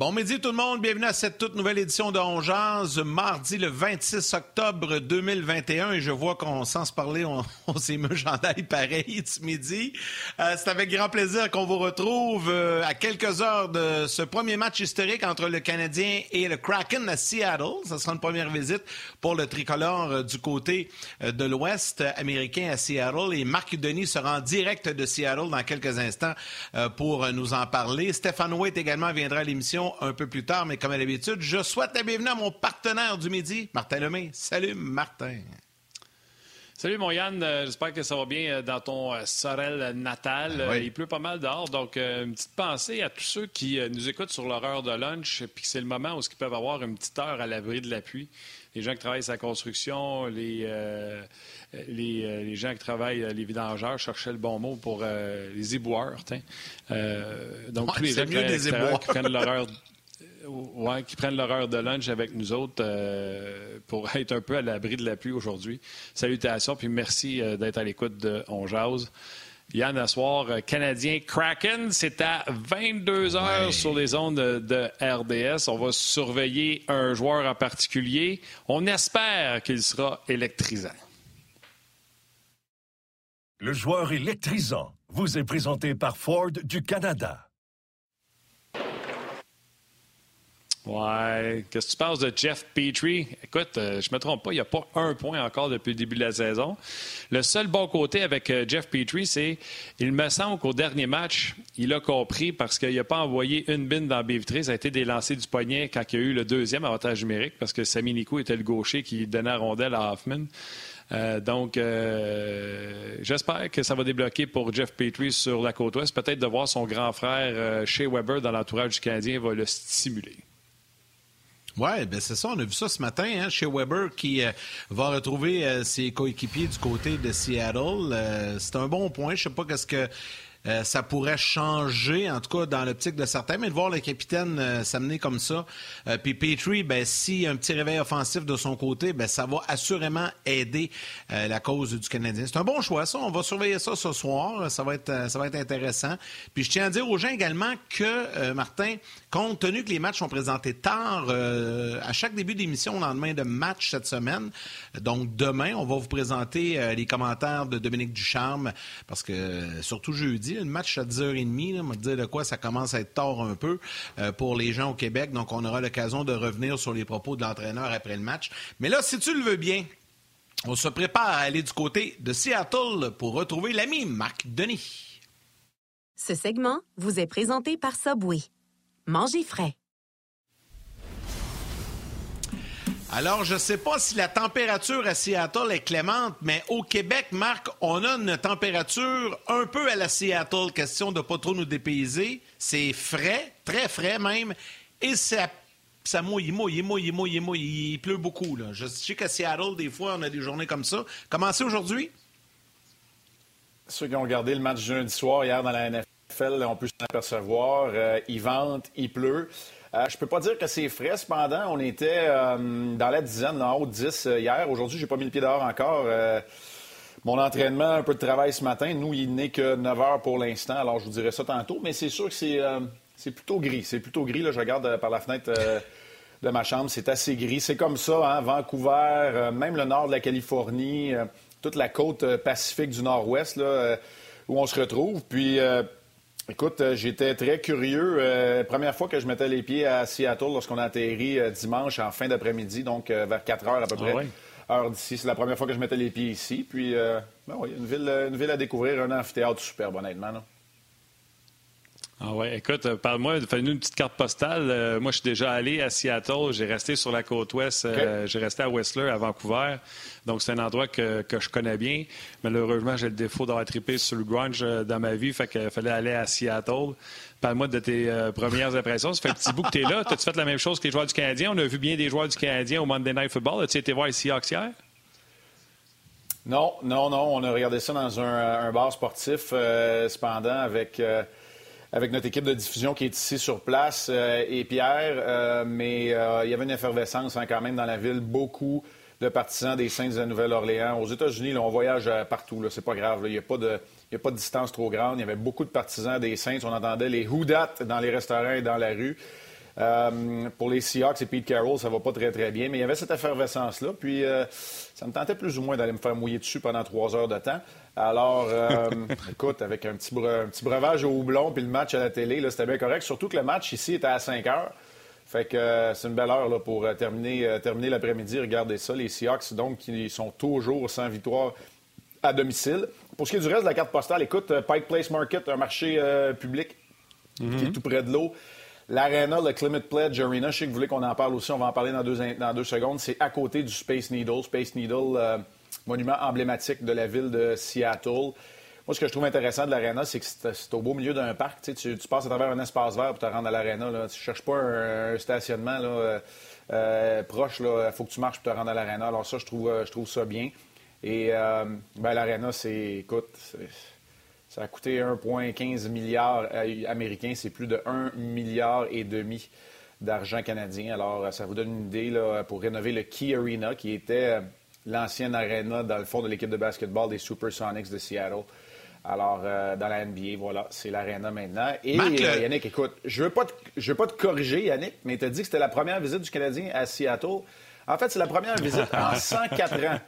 Bon midi tout le monde, bienvenue à cette toute nouvelle édition de Ongeance, mardi le 26 octobre 2021 et je vois qu'on, sans se parler, on, on s'est mis pareil ce midi. Euh, c'est avec grand plaisir qu'on vous retrouve euh, à quelques heures de ce premier match historique entre le Canadien et le Kraken à Seattle. Ce sera une première visite pour le tricolore euh, du côté de l'Ouest américain à Seattle et Marc Denis sera en direct de Seattle dans quelques instants pour nous en parler. Stéphane Waite également viendra à l'émission un peu plus tard, mais comme à l'habitude, je souhaite la bienvenue à mon partenaire du midi, Martin Lemay. Salut, Martin. Salut mon Yann, Euh, j'espère que ça va bien euh, dans ton euh, Sorel natal. Oui. Euh, il pleut pas mal dehors, donc une petite pensée à tous ceux qui nous écoutent sur leur heure de lunch, puis c'est le moment où ils peuvent avoir une petite heure à l'abri de la pluie. Les gens qui travaillent sur la construction, les, euh, les, euh, les gens qui travaillent, euh, les vidangeurs, je cherchais le bon mot pour les éboueurs. donc Ouais, tous les gens qui mieux des éboueurs. qui prennent leur heure Ouais, qui prennent leur heure de lunch avec nous autres pour être un peu à l'abri de la pluie aujourd'hui. Salutations, puis merci d'être à l'écoute de On Jase. Yann, à soir, euh, Canadien Kraken, c'est à 22 heures Ouais. sur les ondes de, de RDS. On va surveiller un joueur en particulier. On espère qu'il sera électrisant. Le joueur électrisant vous est présenté par Ford du Canada. Ouais. Qu'est-ce que tu penses de Jeff Petrie? Écoute, euh, je me trompe pas, il n'y a pas un point encore depuis le début de la saison. Le seul bon côté avec euh, Jeff Petrie, c'est il me semble qu'au dernier match, il a compris parce qu'il n'a pas envoyé une bine dans la. Ça a été des lancers du poignet quand il y a eu le deuxième avantage numérique parce que Sami Nico était le gaucher qui donnait la rondelle à Hoffman. Euh, donc, j'espère que ça va débloquer pour Jeff Petrie sur la côte ouest. Peut-être de voir son grand frère Shea Weber dans l'entourage du Canadien va le stimuler. Oui, ben c'est ça. On a vu ça ce matin hein, chez Weber qui euh, va retrouver euh, ses coéquipiers du côté de Seattle. Euh, c'est un bon point. Je sais pas qu'est-ce que euh, ça pourrait changer, en tout cas dans l'optique de certains, mais de voir le capitaine euh, s'amener comme ça. Euh, Puis Petrie, ben, si un petit réveil offensif de son côté, ben, ça va assurément aider euh, la cause du Canadien. C'est un bon choix, ça. On va surveiller ça ce soir. Ça va être, ça va être intéressant. Puis je tiens à dire aux gens également que, Martin, compte tenu que les matchs sont présentés tard, à chaque début d'émission, au lendemain de match cette semaine, donc demain, on va vous présenter les commentaires de Dominique Ducharme, parce que surtout jeudi, le match à 10h30, là, on va dire de quoi ça commence à être tard un peu euh, pour les gens au Québec, donc on aura l'occasion de revenir sur les propos de l'entraîneur après le match. Mais là, si tu le veux bien, on se prépare à aller du côté de Seattle pour retrouver l'ami Marc Denis. Ce segment vous est présenté par Subway. Mangez frais. Alors, je ne sais pas si la température à Seattle est clémente, mais au Québec, Marc, on a une température un peu à la Seattle, question de ne pas trop nous dépayser. C'est frais, très frais même, et ça, ça mouille, il mouille, il mouille, il mouille, il mouille, il pleut beaucoup. Là. Je sais qu'à Seattle, des fois, on a des journées comme ça. Comment c'est aujourd'hui? Ceux qui ont regardé le match jeudi soir hier dans la NFL, on peut s'en apercevoir. Euh, il vente, il pleut. Euh, je peux pas dire que c'est frais, cependant. On était euh, dans la dizaine, en haut de 10 euh, hier. Aujourd'hui, j'ai pas mis le pied dehors encore. Mon entraînement, un peu de travail ce matin. Nous, il n'est que 9 heures pour l'instant. Alors, je vous dirai ça tantôt. Mais c'est sûr que c'est plutôt gris. C'est plutôt gris. Là, je regarde par la fenêtre de ma chambre. C'est assez gris. C'est comme ça, hein? Vancouver, même le nord de la Californie, toute la côte pacifique du nord-ouest, où on se retrouve. Puis, écoute, euh, j'étais très curieux. Euh, première fois que je mettais les pieds à Seattle lorsqu'on a atterri euh, dimanche en fin d'après-midi, donc vers 4 heures à peu près. ouais? Heure d'ici. C'est la première fois que je mettais les pieds ici. Puis, ben oui, une ville, une ville à découvrir, un amphithéâtre superbe, honnêtement. là. Ah ouais, écoute, euh, parle-moi, fais-nous une petite carte postale. Euh, moi, je suis déjà allé à Seattle, j'ai resté sur la côte ouest, euh, j'ai resté à Whistler, à Vancouver. Donc, c'est un endroit que, que, je connais bien. Malheureusement, j'ai le défaut d'avoir trippé sur le grunge dans ma vie, fait qu'il fallait aller à Seattle. Parle-moi de tes premières impressions. Ça fait un petit bout que tu es là. As-tu fait la même chose que les joueurs du Canadien? On a vu bien des joueurs du Canadien au Monday Night Football. As-tu été voir les Seahawks hier? Non, non, non. On a regardé ça dans un, un bar sportif, cependant, avec avec notre équipe de diffusion qui est ici sur place euh, et Pierre. Euh, mais euh, il y avait une effervescence hein, quand même dans la ville. Beaucoup de partisans des Saints de la Nouvelle-Orléans. Aux États-Unis, on voyage partout. C'est pas grave. Il n'y a, pas de, a pas de distance trop grande. Il y avait beaucoup de partisans des Saints. On entendait les Houdat dans les restaurants et dans la rue. Pour les Seahawks et Pete Carroll, ça va pas très, très bien. Mais il y avait cette effervescence-là. Puis, ça me tentait plus ou moins d'aller me faire mouiller dessus pendant trois heures de temps. Alors, euh, écoute, avec un petit, breuvage au houblon puis le match à la télé, c'était bien correct. Surtout que le match ici était à 5 heures. Fait que euh, c'est une belle heure là, pour euh, terminer, terminer l'après-midi. Regardez ça, les Seahawks, donc, qui sont toujours sans victoire à domicile. Pour ce qui est du reste de la carte postale, écoute, Pike Place Market, un marché public qui est mhm. tout près de l'eau. L'Arena, le Climate Pledge Arena, je sais que vous voulez qu'on en parle aussi, on va en parler dans deux, secondes. C'est à côté du Space Needle. Space Needle, monument emblématique de la ville de Seattle. Moi, ce que je trouve intéressant de l'aréna, c'est que c'est au beau milieu d'un parc. Tu, passes à travers un espace vert pour te rendre à l'aréna. Tu ne cherches pas un, stationnement euh, euh, proche. Il faut que tu marches pour te rendre à l'aréna. Alors ça, je trouve, euh, ça bien. Et ben, l'aréna, c'est, écoute, ça a coûté 1,15 milliard américains. C'est plus de 1 milliard et demi d'argent canadien. Alors, ça vous donne une idée là, pour rénover le Key Arena, qui était l'ancienne arena dans le fond de l'équipe de basketball des Supersonics de Seattle. Alors, euh, dans la NBA, voilà, c'est l'arena maintenant. Et euh, Yannick, écoute, je ne veux, pas te, veux pas te corriger, Yannick, mais tu as dit que c'était la première visite du Canadien à Seattle. En fait, c'est la première visite en 104 ans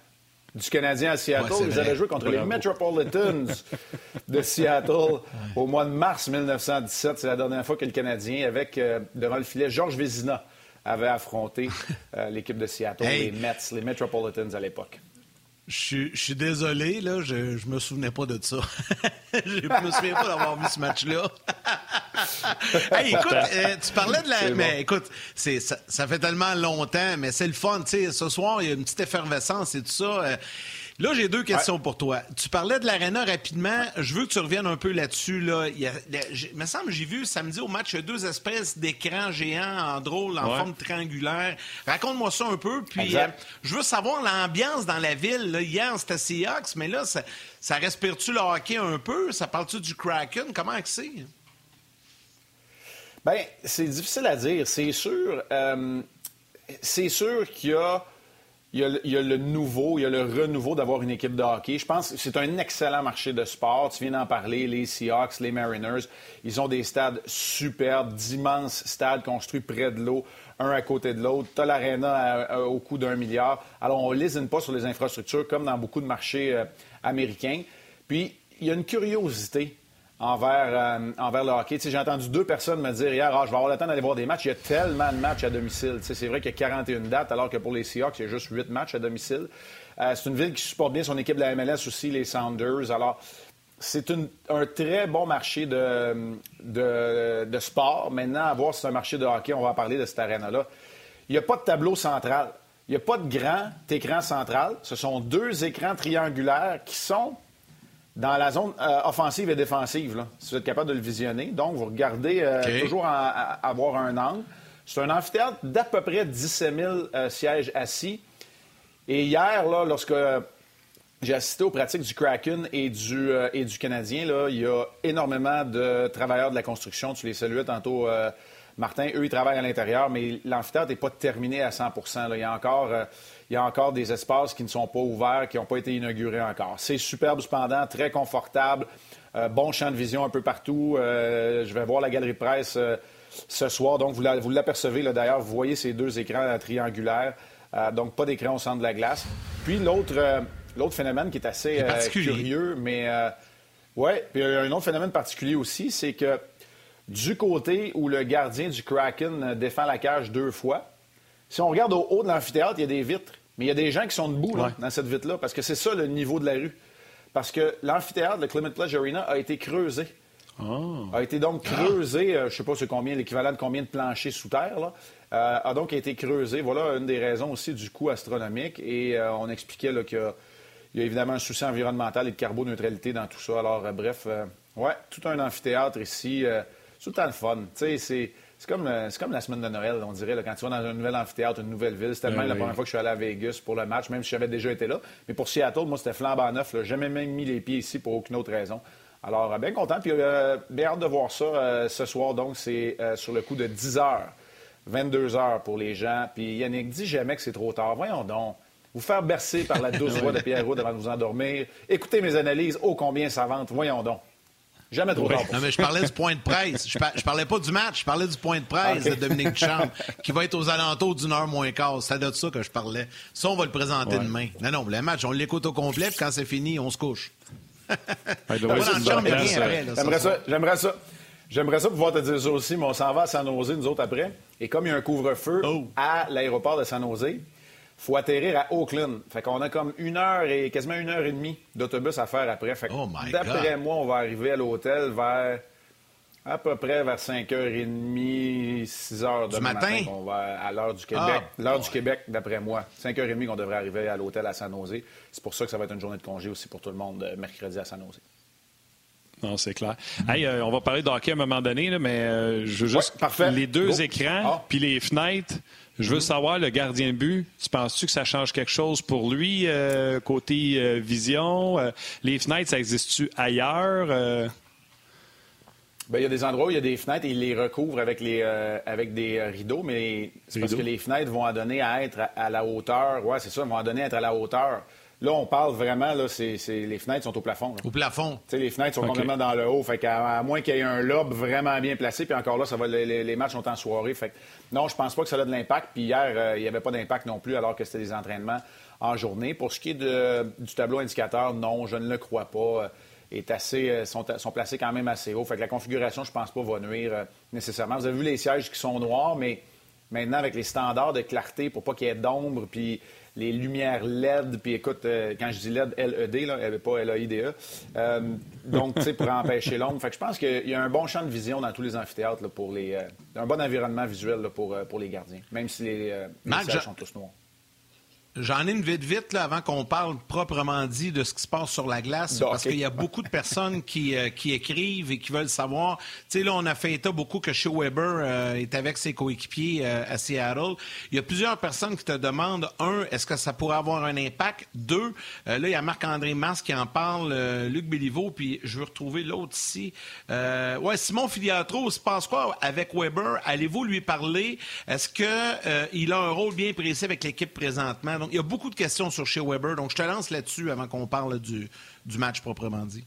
du Canadien à Seattle. Ils avaient joué contre les Metropolitans de Seattle au mois de mars 1917. C'est la dernière fois que le Canadien, avec euh, devant le filet Georges Vézina, avait affronté euh, l'équipe de Seattle, les Mets, les Metropolitans à l'époque. Je, suis désolé, là, je, ne me souvenais pas de ça. je me souviens pas d'avoir vu ce match-là. hey, écoute, euh, tu parlais de la. Mais écoute, c'est, ça, fait tellement longtemps, mais c'est le fun. Tu sais, ce soir, il y a une petite effervescence et tout ça. Euh, Là, j'ai deux questions pour toi. Tu parlais de l'aréna rapidement. Je veux que tu reviennes un peu là-dessus. Là. Il, me semble j'ai vu samedi au match deux espèces d'écrans géants en drôle, en forme triangulaire. Raconte-moi ça un peu. Puis, euh, je veux savoir l'ambiance dans la ville. Là. Hier, c'était Seahawks, mais là, ça, respire-tu le hockey un peu? Ça parle-tu du Kraken? Comment c'est? Bien, c'est difficile à dire. C'est sûr. Euh, c'est sûr qu'il y a il y, a, le nouveau, il y a le renouveau d'avoir une équipe de hockey. Je pense que c'est un excellent marché de sport. Tu viens d'en parler, les Seahawks, les Mariners. Ils ont des stades superbes, d'immenses stades construits près de l'eau, un à côté de l'autre. Tu as au coût d'un milliard. Alors, on ne lésine pas sur les infrastructures comme dans beaucoup de marchés euh, américains. Puis, il y a une curiosité envers, euh, envers le hockey. J'ai entendu deux personnes me dire hier ah, je vais avoir le temps d'aller voir des matchs. Il y a tellement de matchs à domicile. C'est vrai qu'il y a 41 dates, alors que pour les Seahawks, il y a juste 8 matchs à domicile. Euh, c'est une ville qui supporte bien son équipe de la MLS aussi, les Sounders. Alors, c'est un très bon marché de, de, sport. Maintenant, à voir si c'est un marché de hockey, on va parler de cette arène-là. Il n'y a pas de tableau central. Il n'y a pas de grand écran central. Ce sont deux écrans triangulaires qui sont dans la zone euh, offensive et défensive, là, si vous êtes capable de le visionner. Donc, vous regardez euh, toujours à, avoir un angle. C'est un amphithéâtre d'à peu près 17 000 euh, sièges assis. Et hier, là, lorsque j'ai assisté aux pratiques du Kraken et du, et du Canadien, là, il y a énormément de travailleurs de la construction. Tu les saluais tantôt, Martin. Eux, ils travaillent à l'intérieur, mais l'amphithéâtre n'est pas terminé à 100% Il y a encore il y a encore des espaces qui ne sont pas ouverts, qui n'ont pas été inaugurés encore. C'est superbe cependant, très confortable, euh, bon champ de vision un peu partout. Euh, je vais voir la galerie de presse euh, ce soir, donc vous l'apercevez d'ailleurs, vous voyez ces deux écrans triangulaires, donc pas d'écran au centre de la glace. Puis l'autre l'autre phénomène qui est assez curieux, mais ouais, puis il y a un autre phénomène particulier aussi, c'est que du côté où le gardien du Kraken défend la cage deux fois, si on regarde au haut de l'amphithéâtre, il y a des vitres. Mais il y a des gens qui sont debout dans cette vitre-là, parce que c'est ça le niveau de la rue. Parce que l'amphithéâtre, le Climate Pledge Arena, a été creusé. A été donc creusé, euh, je ne sais pas c'est combien, l'équivalent de combien de planchers sous terre, là, euh, a donc été creusé. Voilà une des raisons aussi du coût astronomique. Et euh, on expliquait qu'il y, a évidemment un souci environnemental et de carboneutralité dans tout ça. Alors, bref, ouais, tout un amphithéâtre ici. c'est tout le temps le fun. Tu sais, c'est. Comme, comme la semaine de Noël, on dirait, quand tu vas dans un nouvel amphithéâtre, une nouvelle ville. C'était même la première fois que je suis allé à Vegas pour le match, même si j'avais déjà été là. Mais pour Seattle, moi, c'était flambant neuf. J'ai jamais même mis les pieds ici pour aucune autre raison. Alors, bien content. Puis, bien hâte de voir ça ce soir. Donc, c'est sur le coup de 10 heures. 22 heures pour les gens. Puis Yannick, dis jamais que c'est trop tard. Voyons donc. Vous faire bercer par la douce voix de Pierre Roux avant de vous endormir. Écoutez mes analyses. Oh, combien ça vente. Voyons donc. Jamais trop tard. non, mais je parlais du point de presse. Je, parlais pas du match. Je parlais du point de presse de Dominique Duchamp, qui va être aux alentours d'une heure moins quart. C'est de ça que je parlais. Ça, on va le présenter demain. Non, non, le match, on l'écoute au complet. Puis quand c'est fini, on se couche. J'aimerais ça. J'aimerais ça. J'aimerais ça pouvoir te dire ça aussi, mais on s'en va à San Jose, nous autres, après. Et comme il y a un couvre-feu oh. à l'aéroport de San Jose, faut atterrir à Oakland. Fait qu'on a comme une heure et quasiment une heure et demie d'autobus à faire après. Fait oh d'après moi, on va arriver à l'hôtel vers à peu près vers 5h30, 6h du matin? on va à l'heure du Québec. Ah, l'heure du Québec, d'après moi. 5h30 qu'on devrait arriver à l'hôtel à San Jose. C'est pour ça que ça va être une journée de congé aussi pour tout le monde euh, mercredi à San Jose. Non, c'est clair. Hey, euh, on va parler de hockey à un moment donné, mais euh, je veux juste. les deux écrans, ah. puis les fenêtres. Je veux savoir, le gardien de but, tu penses-tu que ça change quelque chose pour lui, euh, côté vision? les fenêtres, ça existe-tu ailleurs? Bien, il y a des endroits où il y a des fenêtres et ils les recouvrent avec, les, avec des rideaux, mais c'est parce que les fenêtres vont en donner à être à, la hauteur. Oui, c'est ça, vont en donner à être à la hauteur. Là, on parle vraiment, là, c'est, les fenêtres sont au plafond. Au plafond. sais, les fenêtres sont complètement dans le haut. Fait qu'à à moins qu'il y ait un lobe vraiment bien placé, puis encore là, ça va, les, matchs sont en soirée. Fait non, je pense pas que ça a de l'impact. Puis hier, euh, il n'y avait pas d'impact non plus, alors que c'était des entraînements en journée. Pour ce qui est du tableau indicateur, non, je ne le crois pas. Euh, est assez, euh, sont, sont, placés quand même assez haut. Fait que la configuration, je pense pas, va nuire nécessairement. Vous avez vu les sièges qui sont noirs, mais maintenant, avec les standards de clarté pour pas qu'il y ait d'ombre, puis les lumières LED, puis écoute, euh, quand je dis LED, LED, là, avait pas L-A-I-D-E. Euh, donc, tu sais, pour empêcher l'ombre. Fait que je pense qu'il y a un bon champ de vision dans tous les amphithéâtres pour les. Euh, un bon environnement visuel pour, pour les gardiens, même si les, les sont tous noirs. J'en ai une vite vite là, avant qu'on parle proprement dit de ce qui se passe sur la glace, parce qu'il y a beaucoup de personnes qui, euh, qui écrivent et qui veulent savoir. Tu sais, là, on a fait état beaucoup que chez Weber euh, est avec ses coéquipiers euh, à Seattle. Il y a plusieurs personnes qui te demandent, un, est-ce que ça pourrait avoir un impact? Deux, là, il y a Marc-André Mas qui en parle, Luc Béliveau, puis je veux retrouver l'autre ici. ouais, Simon Filiatro, se passe quoi avec Weber? Allez-vous lui parler? Est-ce qu'il a un rôle bien précis avec l'équipe présentement? Donc, il y a beaucoup de questions sur chez Weber. Donc, je te lance là-dessus avant qu'on parle du, match proprement dit.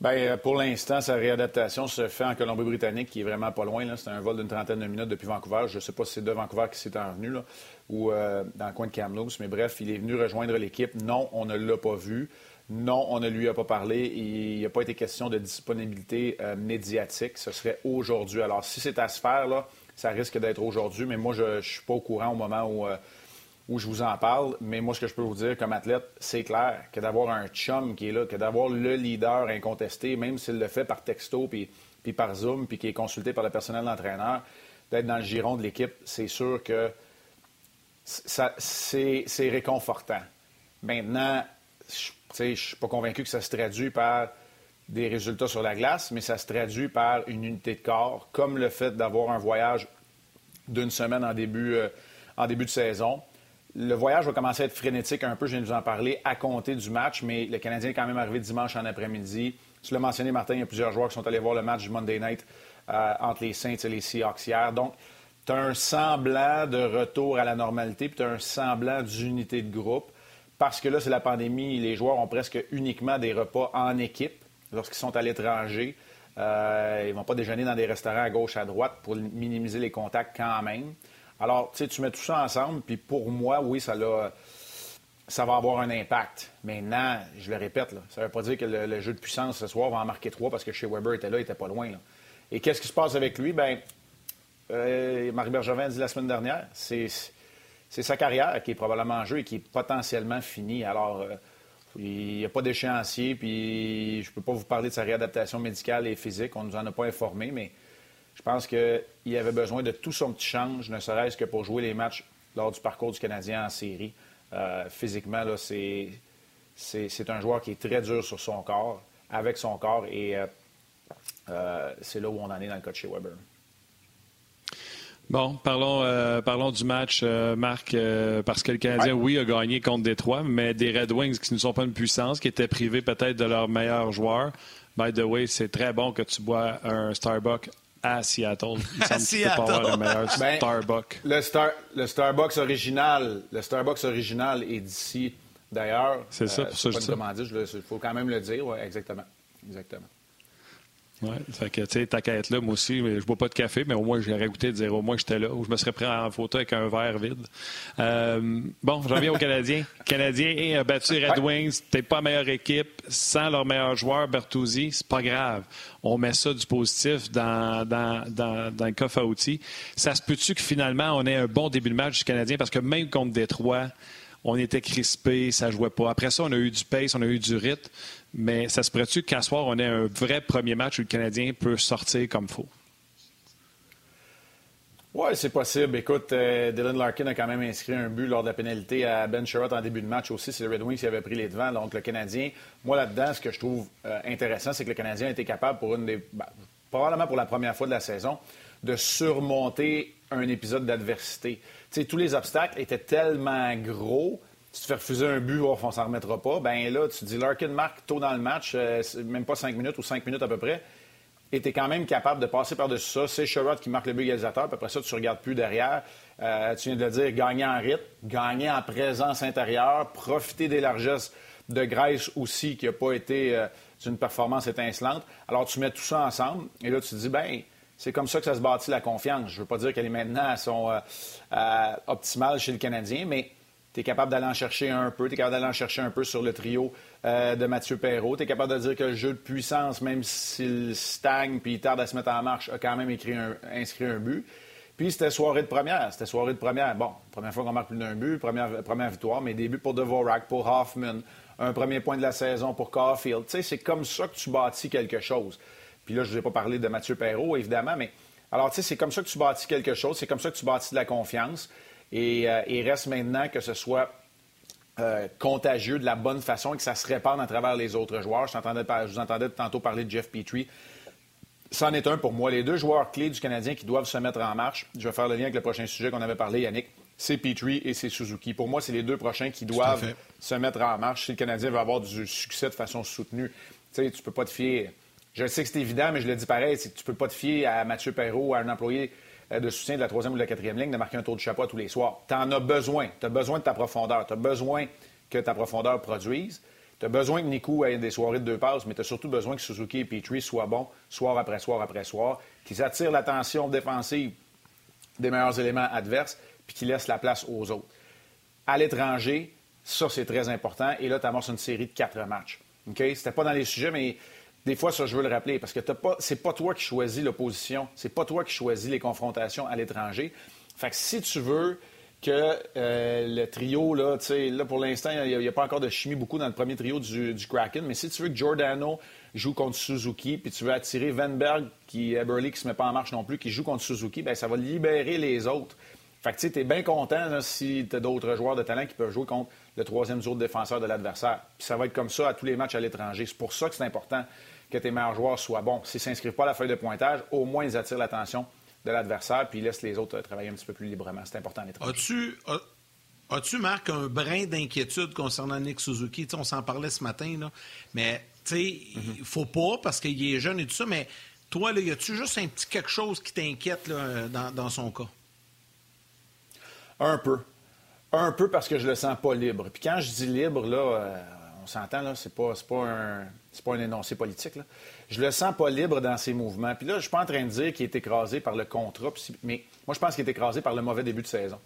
Bien, euh, pour l'instant, sa réadaptation se fait en Colombie-Britannique, qui est vraiment pas loin. C'est un vol d'une trentaine de minutes depuis Vancouver. Je ne sais pas si c'est de Vancouver qui s'est envenu là, ou euh, dans le coin de Kamloops, mais bref, il est venu rejoindre l'équipe. Non, on ne l'a pas vu. Non, on ne lui a pas parlé. Il n'y a pas été question de disponibilité euh, médiatique. Ce serait aujourd'hui. Alors, si c'est à se faire, ça risque d'être aujourd'hui, mais moi, je ne suis pas au courant au moment où où je vous en parle, mais moi, ce que je peux vous dire comme athlète, c'est clair que d'avoir un chum qui est là, que d'avoir le leader incontesté, même s'il le fait par texto puis, puis par Zoom, puis qui est consulté par le personnel d'entraîneur, d'être dans le giron de l'équipe, c'est sûr que c'est réconfortant. Maintenant, je ne suis pas convaincu que ça se traduit par des résultats sur la glace, mais ça se traduit par une unité de corps, comme le fait d'avoir un voyage d'une semaine en début, euh, en début de saison. Le voyage va commencer à être frénétique un peu, je viens de vous en parler, à compter du match, mais le Canadien est quand même arrivé dimanche en après-midi. Tu l'as mentionné, Martin, il y a plusieurs joueurs qui sont allés voir le match du Monday Night euh, entre les Saints et les Seahawks hier. Donc, tu as un semblant de retour à la normalité, puis tu as un semblant d'unité de groupe. Parce que là, c'est la pandémie, les joueurs ont presque uniquement des repas en équipe lorsqu'ils sont à l'étranger. Euh, ils ne vont pas déjeuner dans des restaurants à gauche, à droite pour minimiser les contacts quand même. Alors, tu sais, tu mets tout ça ensemble, puis pour moi, oui, ça, ça va avoir un impact. Maintenant, je le répète, ça ne veut pas dire que le, jeu de puissance ce soir va en marquer trois parce que chez Weber était là, il n'était pas loin. Et qu'est-ce qui se passe avec lui? Bien, euh, Marie Bergevin a dit la semaine dernière, c'est sa carrière qui est probablement en jeu et qui est potentiellement finie. Alors, euh, Il n'y a pas d'échéancier, puis je ne peux pas vous parler de sa réadaptation médicale et physique. On ne nous en a pas informé, mais je pense qu'il avait besoin de tout son petit change, ne serait-ce que pour jouer les matchs lors du parcours du Canadien en série. Euh, physiquement, c'est, c'est, un joueur qui est très dur sur son corps, avec son corps, et euh, euh, c'est là où on en est dans le cas de chez Weber. Bon, parlons, euh, parlons du match, euh, Marc, euh, parce que le Canadien, oui, a gagné contre Détroit, mais des Red Wings qui ne sont pas une puissance, qui étaient privés peut-être de leurs meilleurs joueurs. By the way, c'est très bon que tu bois un Starbucks à Seattle. Il à Seattle. Pas avoir le meilleur ben, Starbucks. Le, Star, le Starbucks original, le Starbucks original est d'ici. D'ailleurs, c'est ça, pour ça pas Il faut quand même le dire, ouais, exactement, exactement. Oui, fait que, tu sais, ta quête là, moi aussi, je bois pas de café, mais au moins, j'aurais goûté de dire au moins j'étais là, ou je me serais pris en photo avec un verre vide. Euh, bon, je reviens aux Canadiens. Canadiens a battu Red Wings, peut-être pas la meilleure équipe, sans leur meilleur joueur, Bertuzzi, c'est pas grave. On met ça du positif dans, dans, dans, dans le coffre à outils. Ça se peut-tu que finalement, on ait un bon début de match du Canadien, parce que même contre Détroit, on était crispé, ça jouait pas. Après ça, on a eu du pace, on a eu du rythme. Mais ça se pourrait-tu qu'à soir, on ait un vrai premier match où le Canadien peut sortir comme il faut? Oui, c'est possible. Écoute, euh, Dylan Larkin a quand même inscrit un but lors de la pénalité à Ben Sherratt en début de match aussi. C'est le Red Wings qui avait pris les devants. Donc, le Canadien, moi là-dedans, ce que je trouve euh, intéressant, c'est que le Canadien a été capable, ben, probablement pour la première fois de la saison, de surmonter un épisode d'adversité. tous les obstacles étaient tellement gros tu te fais refuser un but, on s'en remettra pas. Ben là, tu dis Larkin marque tôt dans le match, euh, même pas cinq minutes ou cinq minutes à peu près, et tu es quand même capable de passer par-dessus ça. C'est Sherrod qui marque le but égalisateur, puis après ça, tu ne regardes plus derrière. Euh, tu viens de le dire, gagner en rythme, gagner en présence intérieure, profiter des largesses de Grèce aussi, qui n'a pas été euh, une performance étincelante. Alors, tu mets tout ça ensemble, et là, tu te dis, ben c'est comme ça que ça se bâtit la confiance. Je ne veux pas dire qu'elle est maintenant à son optimale chez le Canadien, mais tu es capable d'aller en chercher un peu, tu es capable d'aller en chercher un peu sur le trio euh, de Mathieu Perrault, tu es capable de dire que le jeu de puissance, même s'il stagne puis il tarde à se mettre en marche, a quand même inscrit un but. Puis c'était soirée de première. C'était soirée de première. Bon, première fois qu'on marque plus d'un but, première, première victoire, mais début pour Devorak, pour Hoffman, un premier point de la saison pour Caulfield. Tu sais, c'est comme ça que tu bâtis quelque chose. Puis là, je ne vous ai pas parlé de Mathieu Perrault, évidemment, mais alors, tu sais, c'est comme ça que tu bâtis quelque chose, c'est comme ça que tu bâtis de la confiance. Et euh, il reste maintenant que ce soit euh, contagieux de la bonne façon et que ça se répande à travers les autres joueurs. Je, je vous entendais tantôt parler de Jeff Petrie. C'en est un pour moi. Les deux joueurs clés du Canadien qui doivent se mettre en marche, je vais faire le lien avec le prochain sujet qu'on avait parlé, Yannick, c'est Petrie et c'est Suzuki. Pour moi, c'est les deux prochains qui doivent se mettre en marche si le Canadien veut avoir du succès de façon soutenue. Tu sais, tu peux pas te fier. Je sais que c'est évident, mais je le dis pareil, tu peux pas te fier à Mathieu Perrault, à un employé de soutien de la troisième ou de la quatrième ligne de marquer un tour de chapeau tous les soirs. Tu en as besoin. Tu as besoin de ta profondeur. Tu as besoin que ta profondeur produise. Tu as besoin que Nico ait des soirées de deux passes, mais tu as surtout besoin que Suzuki et Petrie soient bons soir après soir après soir, qu'ils attirent l'attention défensive des meilleurs éléments adverses, puis qu'ils laissent la place aux autres. À l'étranger, ça, c'est très important. Et là, tu amorces une série de quatre matchs. OK? C'était pas dans les sujets, mais des fois, ça, je veux le rappeler, parce que ce c'est pas toi qui choisis l'opposition, c'est pas toi qui choisis les confrontations à l'étranger. Fait que si tu veux que euh, le trio, là, là pour l'instant, il n'y a, pas encore de chimie beaucoup dans le premier trio du, Kraken, mais si tu veux que Giordano joue contre Suzuki, puis tu veux attirer Venberg, qui Eberly, qui se met pas en marche non plus, qui joue contre Suzuki, ben ça va libérer les autres. Fait que tu es bien content si tu as d'autres joueurs de talent qui peuvent jouer contre le troisième jour de défenseur de l'adversaire. Puis ça va être comme ça à tous les matchs à l'étranger. C'est pour ça que c'est important que tes meilleurs joueurs soient bons. S'ils ne s'inscrivent pas à la feuille de pointage, au moins ils attirent l'attention de l'adversaire puis ils laissent les autres travailler un petit peu plus librement. C'est important à As-tu, as-tu, Marc, un brin d'inquiétude concernant Nick Suzuki? on s'en parlait ce matin, là. mais il ne faut pas parce qu'il est jeune et tout ça, mais toi, là, y a-tu juste un petit quelque chose qui t'inquiète dans, dans son cas? Un peu. Un peu parce que je le sens pas libre. Puis quand je dis libre, là, euh, on s'entend, là, c'est pas, pas, un, pas un énoncé politique. Là. Je le sens pas libre dans ses mouvements. Puis là, je suis pas en train de dire qu'il est écrasé par le contrat, mais moi, je pense qu'il est écrasé par le mauvais début de saison.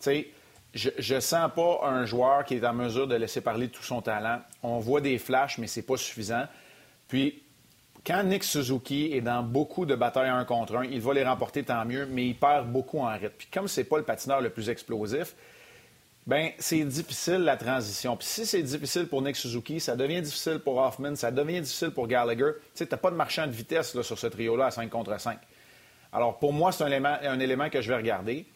Tu sais, je ne sens pas un joueur qui est en mesure de laisser parler tout son talent. On voit des flashs, mais c'est pas suffisant. Puis, quand Nick Suzuki est dans beaucoup de batailles un contre un, il va les remporter tant mieux, mais il perd beaucoup en rythme. Puis comme c'est pas le patineur le plus explosif, Ben, c'est difficile la transition. Puis si c'est difficile pour Nick Suzuki, ça devient difficile pour Hoffman, ça devient difficile pour Gallagher. Tu sais, t'as pas de marchand de vitesse là, sur ce trio-là à 5 contre 5. Alors, pour moi, c'est un élément, que je vais regarder.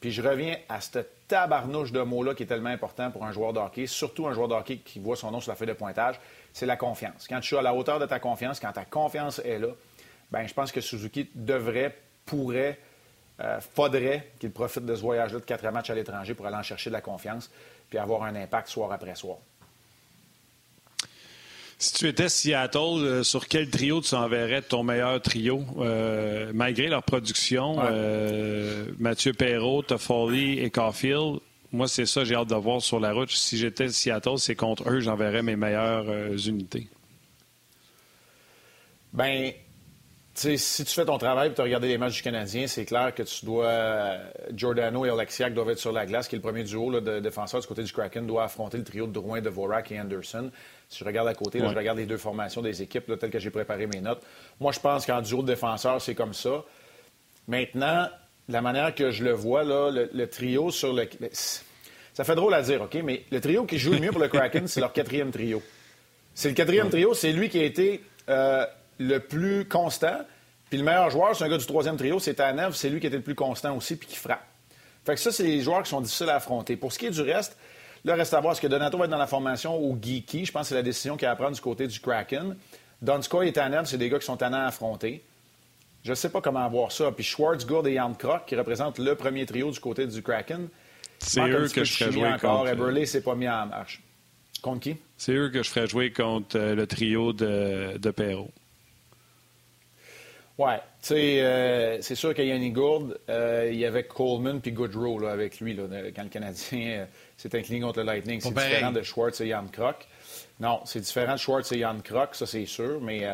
Puis je reviens à cette tabarnouche de mots-là qui est tellement important pour un joueur de surtout un joueur de qui voit son nom sur la feuille de pointage, c'est la confiance. Quand tu es à la hauteur de ta confiance, quand ta confiance est là, ben je pense que Suzuki devrait, pourrait, euh, faudrait qu'il profite de ce voyage-là de quatre matchs à l'étranger pour aller en chercher de la confiance puis avoir un impact soir après soir. Si tu étais Seattle, euh, sur quel trio tu enverrais ton meilleur trio? Euh, malgré leur production, Mathieu Perrault, Toffoli et Caulfield, moi, c'est ça j'ai hâte de voir sur la route. Si j'étais Seattle, c'est contre eux, j'enverrais mes meilleures unités. Ben, si tu fais ton travail et tu as regardé les matchs du Canadien, c'est clair que tu dois. Giordano et Alexiak doivent être sur la glace, qui est le premier duo de défenseurs du côté du Kraken, doit affronter le trio de Drouin, de Vorak et Anderson. Si je regarde à côté, je regarde les deux formations des équipes telles que j'ai préparé mes notes. Moi, je pense qu'en duo de défenseurs, c'est comme ça. Maintenant, la manière que je le vois, là, le, trio sur le. Ça fait drôle à dire, OK, mais le trio qui joue le mieux pour le Kraken, c'est leur quatrième trio. C'est le quatrième trio, c'est lui qui a été. Euh, le plus constant. Puis le meilleur joueur, c'est un gars du troisième trio, c'est Tanev, c'est lui qui était le plus constant aussi, puis qui frappe. Fait que ça, c'est les joueurs qui sont difficiles à affronter. Pour ce qui est du reste, là, reste à voir, est-ce que Donato va être dans la formation ou Geeky? Je pense que c'est la décision qu'il a à prendre du côté du Kraken. Donskoy et Tanev, c'est des gars qui sont tannants à affronter. Je ne sais pas comment avoir ça. Puis Schwartz, Gould et Jan Krok, qui représentent le premier trio du côté du Kraken. C'est eux que je ferais jouer encore. contre... Eberle s'est pas mis en marche. Contre qui? C'est eux que je ferais jouer contre euh, le trio de, de Perrault. Oui. Tu sais, euh, c'est sûr qu'il y a Yannick Gourde, euh, il y avait Coleman puis Goodrow là, avec lui là, quand le Canadien euh, s'est incliné contre le Lightning. C'est différent de Schwartz et Jan Krok. Non, c'est différent de Schwartz et Jan Krok, ça c'est sûr, mais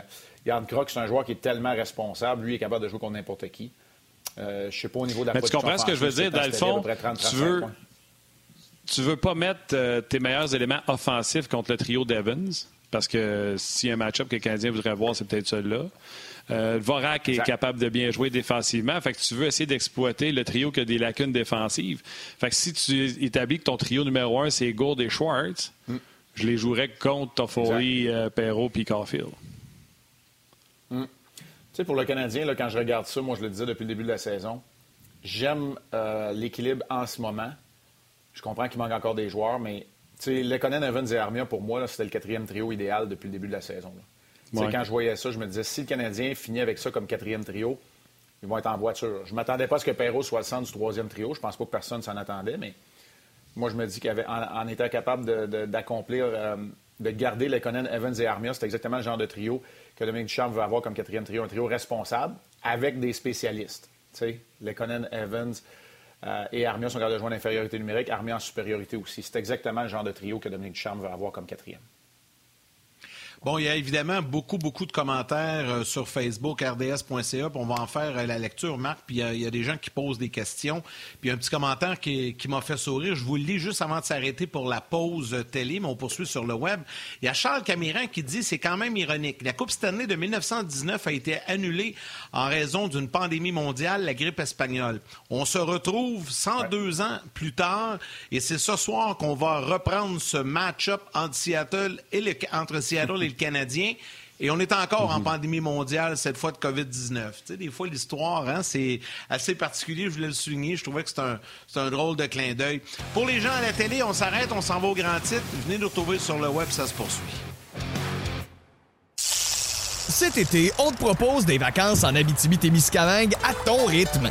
Jan Krok, c'est un joueur qui est tellement responsable. Lui est capable de jouer contre n'importe qui. je ne sais pas au niveau de la Mais tu comprends ce que je veux dire? Dans le fond, tu veux, tu veux pas mettre tes meilleurs éléments offensifs contre le trio d'Evans, parce que si un match-up que le Canadien voudrait voir, c'est peut-être celui-là. Euh, Vorak est capable de bien jouer défensivement. Fait que tu veux essayer d'exploiter le trio qui a des lacunes défensives. Fait que si tu établis que ton trio numéro un, c'est Gould et Schwartz, mm. je les jouerais contre Toffoli, euh, Perrault puis Caulfield. Mm. Tu sais, pour le Canadien, là, quand je regarde ça, moi, je le disais depuis le début de la saison, j'aime euh, l'équilibre en ce moment. Je comprends qu'il manque encore des joueurs, mais Lekonen, Evans et Armia, pour moi, c'était le quatrième trio idéal depuis le début de la saison. Quand je voyais ça, je me disais, si le Canadien finit avec ça comme quatrième trio, ils vont être en voiture. Je ne m'attendais pas à ce que Perrault soit le centre du troisième trio. Je pense pas que personne s'en attendait, mais moi, je me dis qu'en étant capable d'accomplir, euh, de, garder les Conan, Evans et Armia, c'est exactement le genre de trio que Dominique Duchamp veut avoir comme quatrième trio. Un trio responsable avec des spécialistes. Les Conan, Evans euh, et Armia sont garde de jouer en infériorité numérique, Armia en supériorité aussi. C'est exactement le genre de trio que Dominique Duchamp veut avoir comme quatrième. Bon, il y a évidemment beaucoup, beaucoup de commentaires euh, sur Facebook, rds.ca, on va en faire euh, la lecture, Marc, puis il y, a des gens qui posent des questions. Puis un petit commentaire qui, m'a fait sourire. Je vous le lis juste avant de s'arrêter pour la pause télé, mais on poursuit sur le web. Il y a Charles Camiran qui dit c'est quand même ironique. La Coupe Stanley de 1919 a été annulée en raison d'une pandémie mondiale, la grippe espagnole. On se retrouve 102 ans plus tard, et c'est ce soir qu'on va reprendre ce match-up entre Seattle et le, entre Seattle et le Canadien. Et on est encore en pandémie mondiale, cette fois de COVID-19. Tu sais, des fois, l'histoire, hein, c'est assez particulier. Je voulais le souligner. Je trouvais que c'est un, un, drôle de clin d'œil. Pour les gens à la télé, on s'arrête, on s'en va au grand titre. Venez nous retrouver sur le web, ça se poursuit. Cet été, on te propose des vacances en Abitibi-Témiscamingue à ton rythme.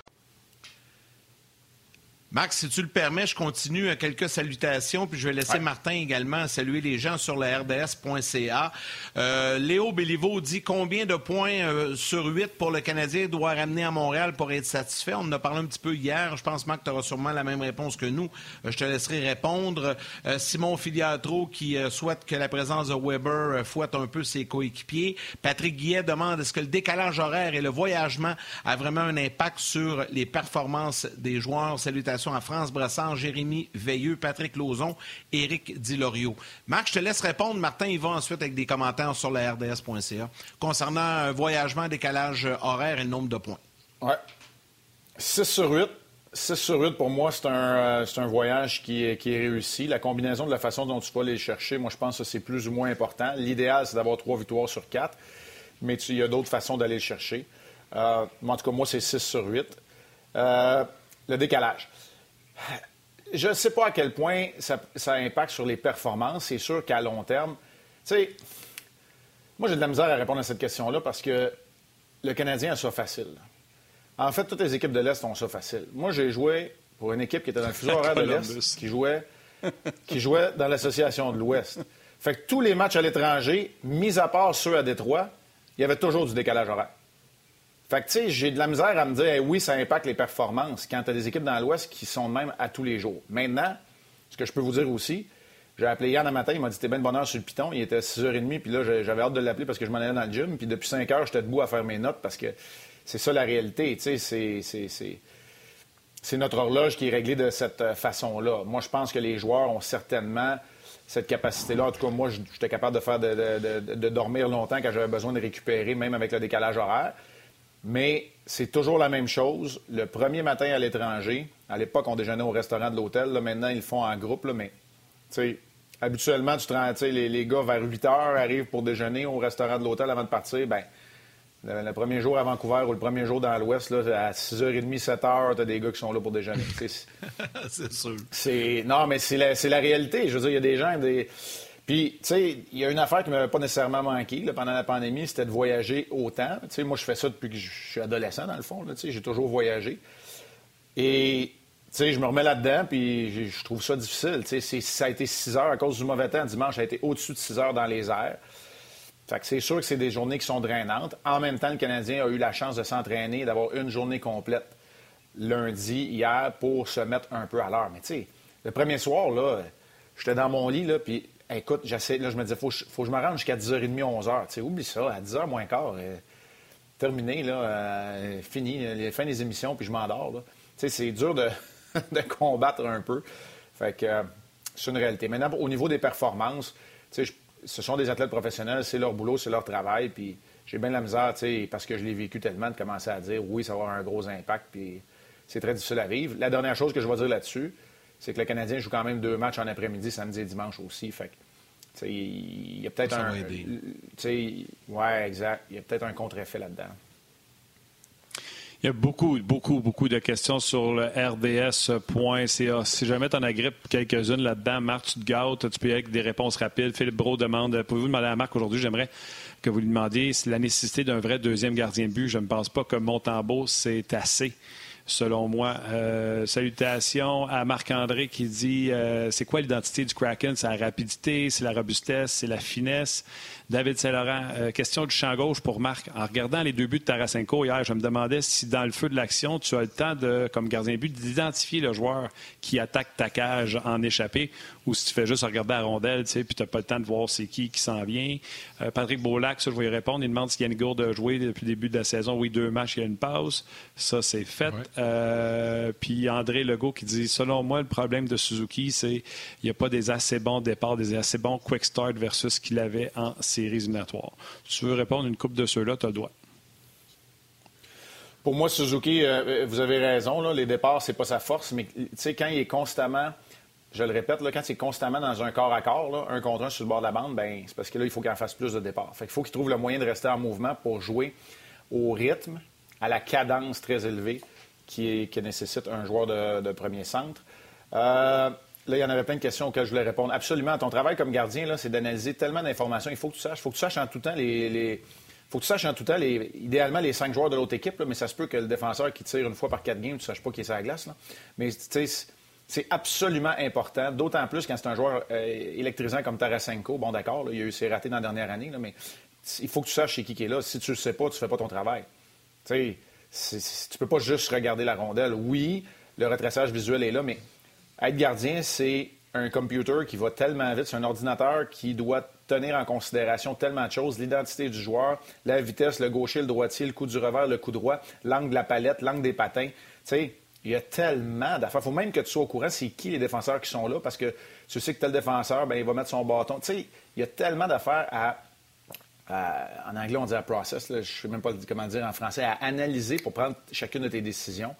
Max, si tu le permets, je continue à quelques salutations, puis je vais laisser Martin également saluer les gens sur le RDS.ca. Euh, Léo Béliveau dit combien de points euh, sur 8 pour le Canadien doit ramener à Montréal pour être satisfait? On en a parlé un petit peu hier. Je pense, Marc, tu auras sûrement la même réponse que nous. Euh, je te laisserai répondre. Simon Filiatro qui souhaite que la présence de Weber fouette un peu ses coéquipiers. Patrick Guillet demande est-ce que le décalage horaire et le voyagement a vraiment un impact sur les performances des joueurs? Salutations à France Brassard, Jérémy Veilleux, Patrick Lauzon, Éric Dilorio. Marc, je te laisse répondre. Martin, il va ensuite avec des commentaires sur la RDS.ca concernant un voyagement, décalage horaire et le nombre de points. Oui. 6 sur 8. 6 sur 8, pour moi, c'est un, euh, voyage qui est, qui est, réussi. La combinaison de la façon dont tu vas les chercher, moi, je pense que c'est plus ou moins important. L'idéal, c'est d'avoir trois victoires sur quatre, mais il y a d'autres façons d'aller le chercher. Euh, en tout cas, moi, c'est 6 sur 8. Euh, le décalage. Je ne sais pas à quel point ça, impacte sur les performances. C'est sûr qu'à long terme, tu sais, moi j'ai de la misère à répondre à cette question-là parce que le Canadien a ça facile. En fait, toutes les équipes de l'Est ont ça facile. Moi, j'ai joué pour une équipe qui était dans le fuseau horaire de l'Est, qui jouait, qui jouait dans l'association de l'Ouest. Fait que tous les matchs à l'étranger, mis à part ceux à Détroit, il y avait toujours du décalage horaire. Fait que, tu sais, j'ai de la misère à me dire, oui, ça impacte les performances quand tu as des équipes dans l'Ouest qui sont même à tous les jours. Maintenant, ce que je peux vous dire aussi, j'ai appelé Yann un matin, il m'a dit T'es bien de bonne heure sur le piton. Il était 6h30, puis là, j'avais hâte de l'appeler parce que je m'en allais dans le gym. Puis depuis 5 heures, j'étais debout à faire mes notes parce que c'est ça la réalité. Tu sais, c'est notre horloge qui est réglée de cette façon-là. Moi, je pense que les joueurs ont certainement cette capacité-là. En tout cas, moi, j'étais capable de faire de dormir longtemps quand j'avais besoin de récupérer, même avec le décalage horaire. Mais c'est toujours la même chose. Le premier matin à l'étranger, à l'époque, on déjeunait au restaurant de l'hôtel. Maintenant, ils le font en groupe. Là, mais habituellement, tu te les, les gars, vers 8 heures, arrivent pour déjeuner au restaurant de l'hôtel avant de partir. Ben, le, premier jour à Vancouver ou le premier jour dans l'Ouest, à 6h30, 7h, tu as des gars qui sont là pour déjeuner. c'est sûr. Non, mais c'est la, la, réalité. Je veux dire, il y a des gens, des puis, tu sais, il y a une affaire qui ne m'avait pas nécessairement manqué pendant la pandémie, c'était de voyager autant. Tu sais, moi, je fais ça depuis que je suis adolescent, dans le fond. Tu sais, j'ai toujours voyagé. Et, tu sais, je me remets là-dedans, puis je trouve ça difficile. Tu sais, ça a été 6 heures à cause du mauvais temps. Dimanche, ça a été au-dessus de 6 heures dans les airs. Fait que c'est sûr que c'est des journées qui sont drainantes. En même temps, le Canadien a eu la chance de s'entraîner, d'avoir une journée complète lundi, hier, pour se mettre un peu à l'heure. Mais tu sais, le premier soir, là, j'étais dans mon lit, là, puis Écoute, j'essaie, là, je me disais, faut, faut que je me rende jusqu'à 10h30, 11h. Tu sais, oublie ça, à 10h moins quart, euh, terminé, là, euh, fini, les fin des émissions, puis je m'endors. C'est dur de, de, combattre un peu. Fait que euh, c'est une réalité. Maintenant, au niveau des performances, ce sont des athlètes professionnels, c'est leur boulot, c'est leur travail, puis j'ai bien la misère, parce que je l'ai vécu tellement, de commencer à dire, oui, ça va avoir un gros impact, puis c'est très difficile à vivre. La dernière chose que je vais dire là-dessus, c'est que le Canadien joue quand même deux matchs en après-midi, samedi et dimanche aussi. Fait il y a peut-être un. Ouais, exact. Il y a peut-être un contre-effet là-dedans. Il y a beaucoup, beaucoup, beaucoup de questions sur le rds.ca. Si jamais tu en agrippes quelques-unes là-dedans, Marc, tu te gâtes, tu peux y aller avec des réponses rapides. Philippe Bro demande Pouvez-vous demander à Marc aujourd'hui? J'aimerais que vous lui demandiez la nécessité d'un vrai deuxième gardien de but. Je ne pense pas que Montembeau, c'est assez selon moi. Euh, salutations à Marc-André qui dit euh, c'est quoi l'identité du Kraken? C'est la rapidité, c'est la robustesse, c'est la finesse. David Saint-Laurent, euh, question du champ gauche pour Marc. En regardant les deux buts de Tarasenko hier, je me demandais si dans le feu de l'action, tu as le temps, de, comme gardien de but, d'identifier le joueur qui attaque ta cage en échappée ou si tu fais juste regarder la rondelle, tu sais, puis tu n'as pas le temps de voir c'est qui qui s'en vient. Euh, Patrick Beaulac, ça, je vais y répondre. Il demande si Yannick Gourde a joué depuis le début de la saison. Oui, deux matchs, il y a une pause. Ça, c'est fait. Euh, puis André Legault qui dit Selon moi, le problème de Suzuki, c'est qu'il n'y a pas des assez bons départs, des assez bons quick start versus ce qu'il avait en série si tu veux répondre une coupe de ceux-là, tu as le droit. Pour moi, Suzuki, euh, vous avez raison. les départs, c'est pas sa force, mais quand il est constamment, je le répète, là, quand il est constamment dans un corps à corps, un contre un sur le bord de la bande, ben, c'est parce que là, il faut qu'il en fasse plus de départs. Fait faut qu'il trouve le moyen de rester en mouvement pour jouer au rythme, à la cadence très élevée qui, nécessite un joueur de, premier centre. Euh, Là, il y en avait plein de questions auxquelles je voulais répondre. Absolument. Ton travail comme gardien, c'est d'analyser tellement d'informations. Il faut que tu saches. Il faut que tu saches en tout temps les, faut que tu saches en tout temps, les, idéalement, les cinq joueurs de l'autre équipe, mais ça se peut que le défenseur qui tire une fois par quatre games, tu ne saches pas qui est sur la glace. Là. Mais c'est absolument important, d'autant plus quand c'est un joueur euh, électrisant comme Tarasenko. Bon, d'accord, il a eu ses ratés dans la dernière année, mais il faut que tu saches qui est là. Si tu ne le sais pas, tu ne fais pas ton travail. Tu sais, tu peux pas juste regarder la rondelle. Oui, le retraçage visuel est là, mais être gardien, c'est un computer qui va tellement vite, c'est un ordinateur qui doit tenir en considération tellement de choses, l'identité du joueur, la vitesse, le gaucher, le droitier, le coup du revers, le coup droit, l'angle de la palette, l'angle des patins. Tu sais, il y a tellement d'affaires. Il faut même que tu sois au courant c'est qui les défenseurs qui sont là parce que tu sais que tel défenseur, ben, il va mettre son bâton. Tu sais, il y a tellement d'affaires à, En anglais, on dit à process. je ne sais même pas comment dire en français, à analyser pour prendre chacune de tes décisions.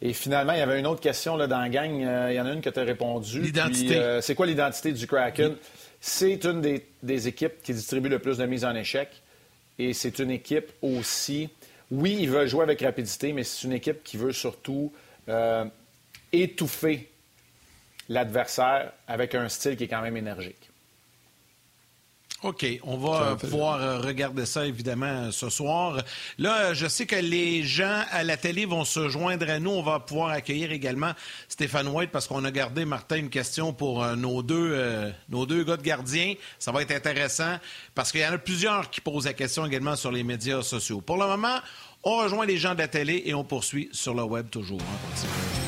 Et finalement, il y avait une autre question là, dans la gang. Euh, il y en a une que tu as répondu. L'identité. Euh, c'est quoi l'identité du Kraken? C'est une des, des, équipes qui distribue le plus de mises en échec. Et c'est une équipe aussi oui, il veut jouer avec rapidité, mais c'est une équipe qui veut surtout euh, étouffer l'adversaire avec un style qui est quand même énergique. OK, on va pouvoir euh, regarder ça évidemment ce soir. Là, je sais que les gens à la télé vont se joindre à nous. On va pouvoir accueillir également Stéphane White parce qu'on a gardé, Martin, une question pour euh, nos, deux, nos deux gars de gardiens. Ça va être intéressant parce qu'il y en a plusieurs qui posent la question également sur les médias sociaux. Pour le moment, on rejoint les gens de la télé et on poursuit sur le web toujours. Hein,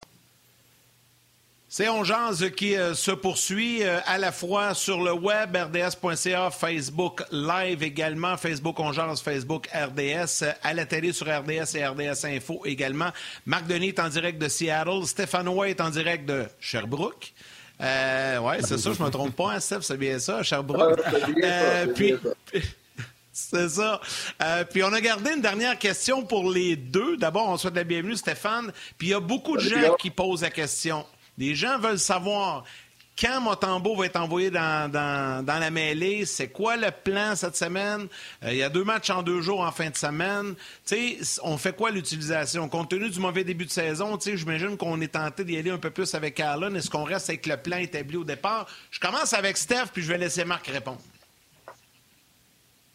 C'est Ongeance qui euh, se poursuit euh, à la fois sur le web, rds.ca, Facebook Live également, Facebook Ongeance, Facebook RDS, euh, à la télé sur RDS et RDS Info également. Marc Denis est en direct de Seattle, Stéphane White est en direct de Sherbrooke. Oui, c'est ça, je me trompe pas, hein, Steph, c'est bien ça, Sherbrooke. Euh, puis, c'est ça. puis on a gardé une dernière question pour les deux. D'abord, on souhaite la bienvenue, Stéphane. Puis il y a beaucoup de gens qui posent la question. Les gens veulent savoir quand Motambo va être envoyé dans, la mêlée, c'est quoi le plan cette semaine? Euh, il y a deux matchs en deux jours en fin de semaine. on fait quoi l'utilisation? Compte tenu du mauvais début de saison, j'imagine qu'on est tenté d'y aller un peu plus avec Allen. Est-ce qu'on reste avec le plan établi au départ? Je commence avec Steph, puis je vais laisser Marc répondre.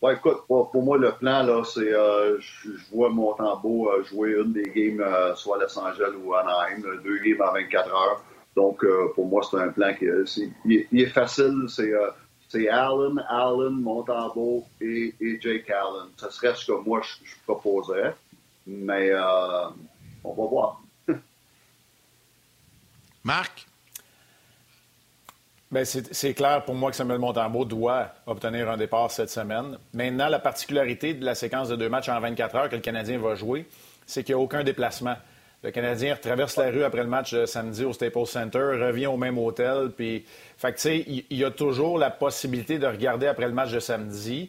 Ouais, écoute, pour, moi, le plan, là, c'est euh, je, vois Montembeau euh, jouer une des games, soit à Los Angeles ou à Anaheim, deux games en 24 heures. Donc, euh, pour moi, c'est un plan qui est, il, est facile. C'est euh, Allen, Allen, Montembeau et, Jake Allen. Ce serait ce que moi, je, proposerais. Mais euh, on va voir. Marc? Bien, c'est clair pour moi que Samuel Montembeau doit obtenir un départ cette semaine. Maintenant, la particularité de la séquence de deux matchs en 24 heures que le Canadien va jouer, c'est qu'il n'y a aucun déplacement. Le Canadien traverse la rue après le match de samedi au Staples Center, revient au même hôtel. Puis, fait tu sais, il y, a toujours la possibilité de regarder après le match de samedi.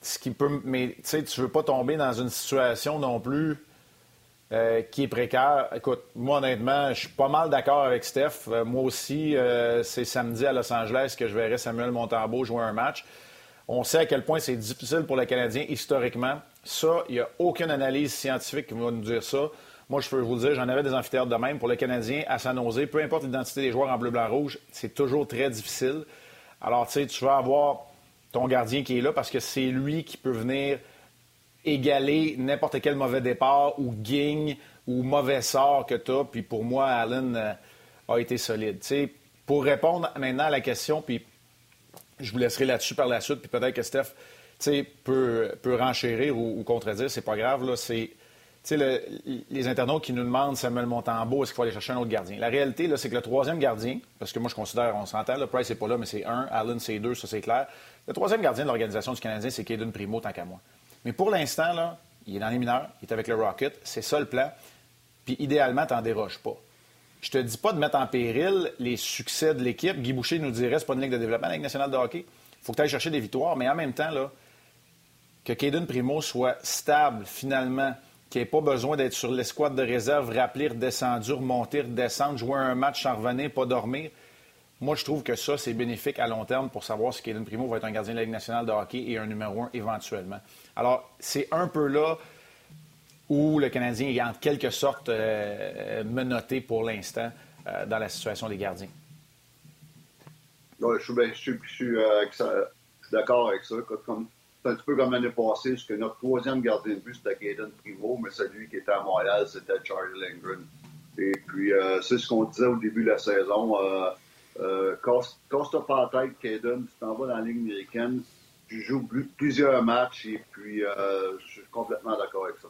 Ce qui peut, mais tu sais, tu veux pas tomber dans une situation non plus euh, qui est précaire. Écoute, moi honnêtement, je suis pas mal d'accord avec Steph. Euh, moi aussi, euh, c'est samedi à Los Angeles que je verrai Samuel Montembeau jouer un match. On sait à quel point c'est difficile pour le Canadien historiquement. Ça, il n'y a aucune analyse scientifique qui va nous dire ça. Moi, je peux vous dire, j'en avais des amphithéâtres de même. Pour le Canadien, à San Jose, peu importe l'identité des joueurs en bleu, blanc, rouge, c'est toujours très difficile. Alors, tu sais, tu vas avoir ton gardien qui est là parce que c'est lui qui peut venir égaler n'importe quel mauvais départ ou gagne ou mauvais sort que tu as. Puis pour moi, Allen euh, a été solide. Tu sais, pour répondre maintenant à la question, puis je vous laisserai là-dessus par la suite, puis peut-être que Steph peut, peut renchérir ou, ou contredire, c'est pas grave. Là, c'est le, les internautes qui nous demandent Samuel Montembeau, est-ce qu'il faut aller chercher un autre gardien? La réalité, c'est que le troisième gardien, parce que moi je considère, on s'entend, le Price n'est pas là, mais c'est un, Allen c'est deux, ça c'est clair. Le troisième gardien de l'organisation du Canadien, c'est Caden Primo, tant qu'à moi. Mais pour l'instant, là, il est dans les mineurs, il est avec le Rocket, c'est ça le plan. Puis idéalement, tu n'en déroges pas. Je te dis pas de mettre en péril les succès de l'équipe. Guy Boucher nous dirait c'est pas une ligue de développement, la Ligue nationale de hockey. Il faut que tu ailles chercher des victoires, mais en même temps, là, que Caden Primo soit stable finalement, qu'il n'ait pas besoin d'être sur l'escouade de réserve, rappeler, redescendu, remonter, redescendre, jouer un match sans revenir, pas dormir. Moi, je trouve que ça, c'est bénéfique à long terme pour savoir si Caden Primo va être un gardien de la Ligue nationale de hockey et un numéro un éventuellement. Alors, c'est un peu là où le Canadien est en quelque sorte euh, menotté pour l'instant euh, dans la situation des gardiens. je suis, euh, d'accord avec ça. c'est un petit peu comme l'année passée, parce que notre troisième gardien de but, c'était Caden Primo, mais celui qui était à Montréal, c'était Charlie Lindgren. Et puis, c'est ce qu'on disait au début de la saison. Euh, casse, pas la tête, Caden, tu t'en vas dans la Ligue américaine, tu joues plusieurs matchs et puis je suis complètement d'accord avec ça.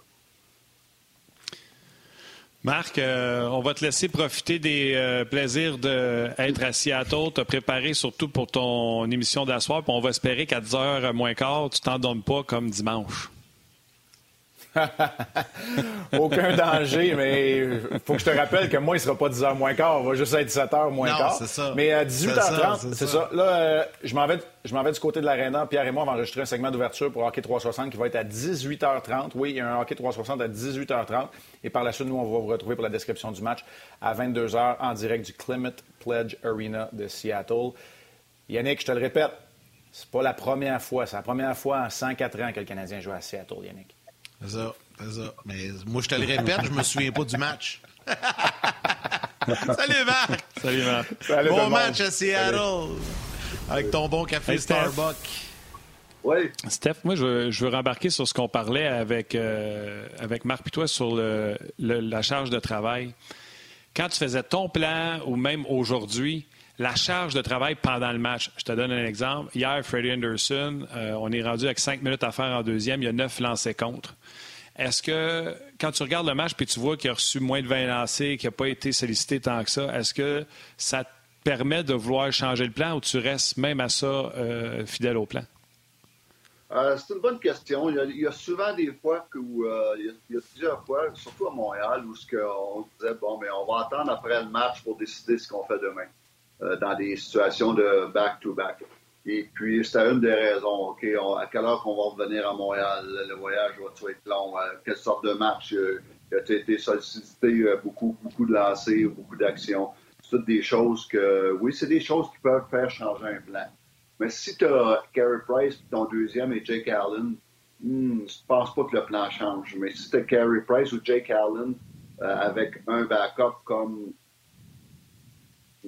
Marc, euh, on va te laisser profiter des euh, plaisirs d'être à Seattle, te préparer surtout pour ton émission d'asseoir, on va espérer qu'à 10h moins quart, tu t'en donnes pas comme dimanche. Aucun danger, mais il faut que je te rappelle que moi, il ne sera pas 10h moins quart. On va juste être 17h moins quart. Ça. Mais à 18h30, c'est ça. Là, euh, je m'en vais, vais, du côté de l'aréna. Pierre et moi, on va enregistrer un segment d'ouverture pour Hockey 360 qui va être à 18h30. Oui, il y a un Hockey 360 à 18h30. Et par la suite, nous, on va vous retrouver pour la description du match à 22h en direct du Climate Pledge Arena de Seattle. Yannick, je te le répète, c'est pas la première fois. C'est la première fois en 104 ans que le Canadien joue à Seattle, Yannick. C'est ça, c'est ça. Mais moi, je te le répète, je me souviens pas du match. Salut, Marc! Salut, Marc. bon match à Seattle. Avec ton bon café Starbucks. Oui. Steph, moi, je veux, je veux rembarquer sur ce qu'on parlait avec, euh, avec Marc et toi sur le, la charge de travail. Quand tu faisais ton plan, ou même aujourd'hui, la charge de travail pendant le match. Je te donne un exemple. Hier, Freddie Anderson, euh, on est rendu avec cinq minutes à faire en deuxième. Il y a neuf lancés contre. Est-ce que, quand tu regardes le match puis tu vois qu'il a reçu moins de 20 lancés, qu'il n'a pas été sollicité tant que ça, est-ce que ça te permet de vouloir changer le plan ou tu restes même à ça euh, fidèle au plan? Euh, c'est une bonne question. Il y, a, souvent des fois où il, y a, plusieurs fois, surtout à Montréal, où ce on disait bon, mais on va attendre après le match pour décider ce qu'on fait demain. Euh, dans des situations de back-to-back. Et puis, c'était une des raisons. OK, à quelle heure qu'on va revenir à Montréal? Le voyage va être long? Euh, quelle sorte de match? Euh, a été sollicité beaucoup, beaucoup de lancers, beaucoup d'actions? C'est toutes des choses que, oui, c'est des choses qui peuvent faire changer un plan. Mais si tu as Carey Price, ton deuxième et Jake Allen, hmm, je pense pas que le plan change. Mais si tu as Carey Price ou Jake Allen avec un backup comme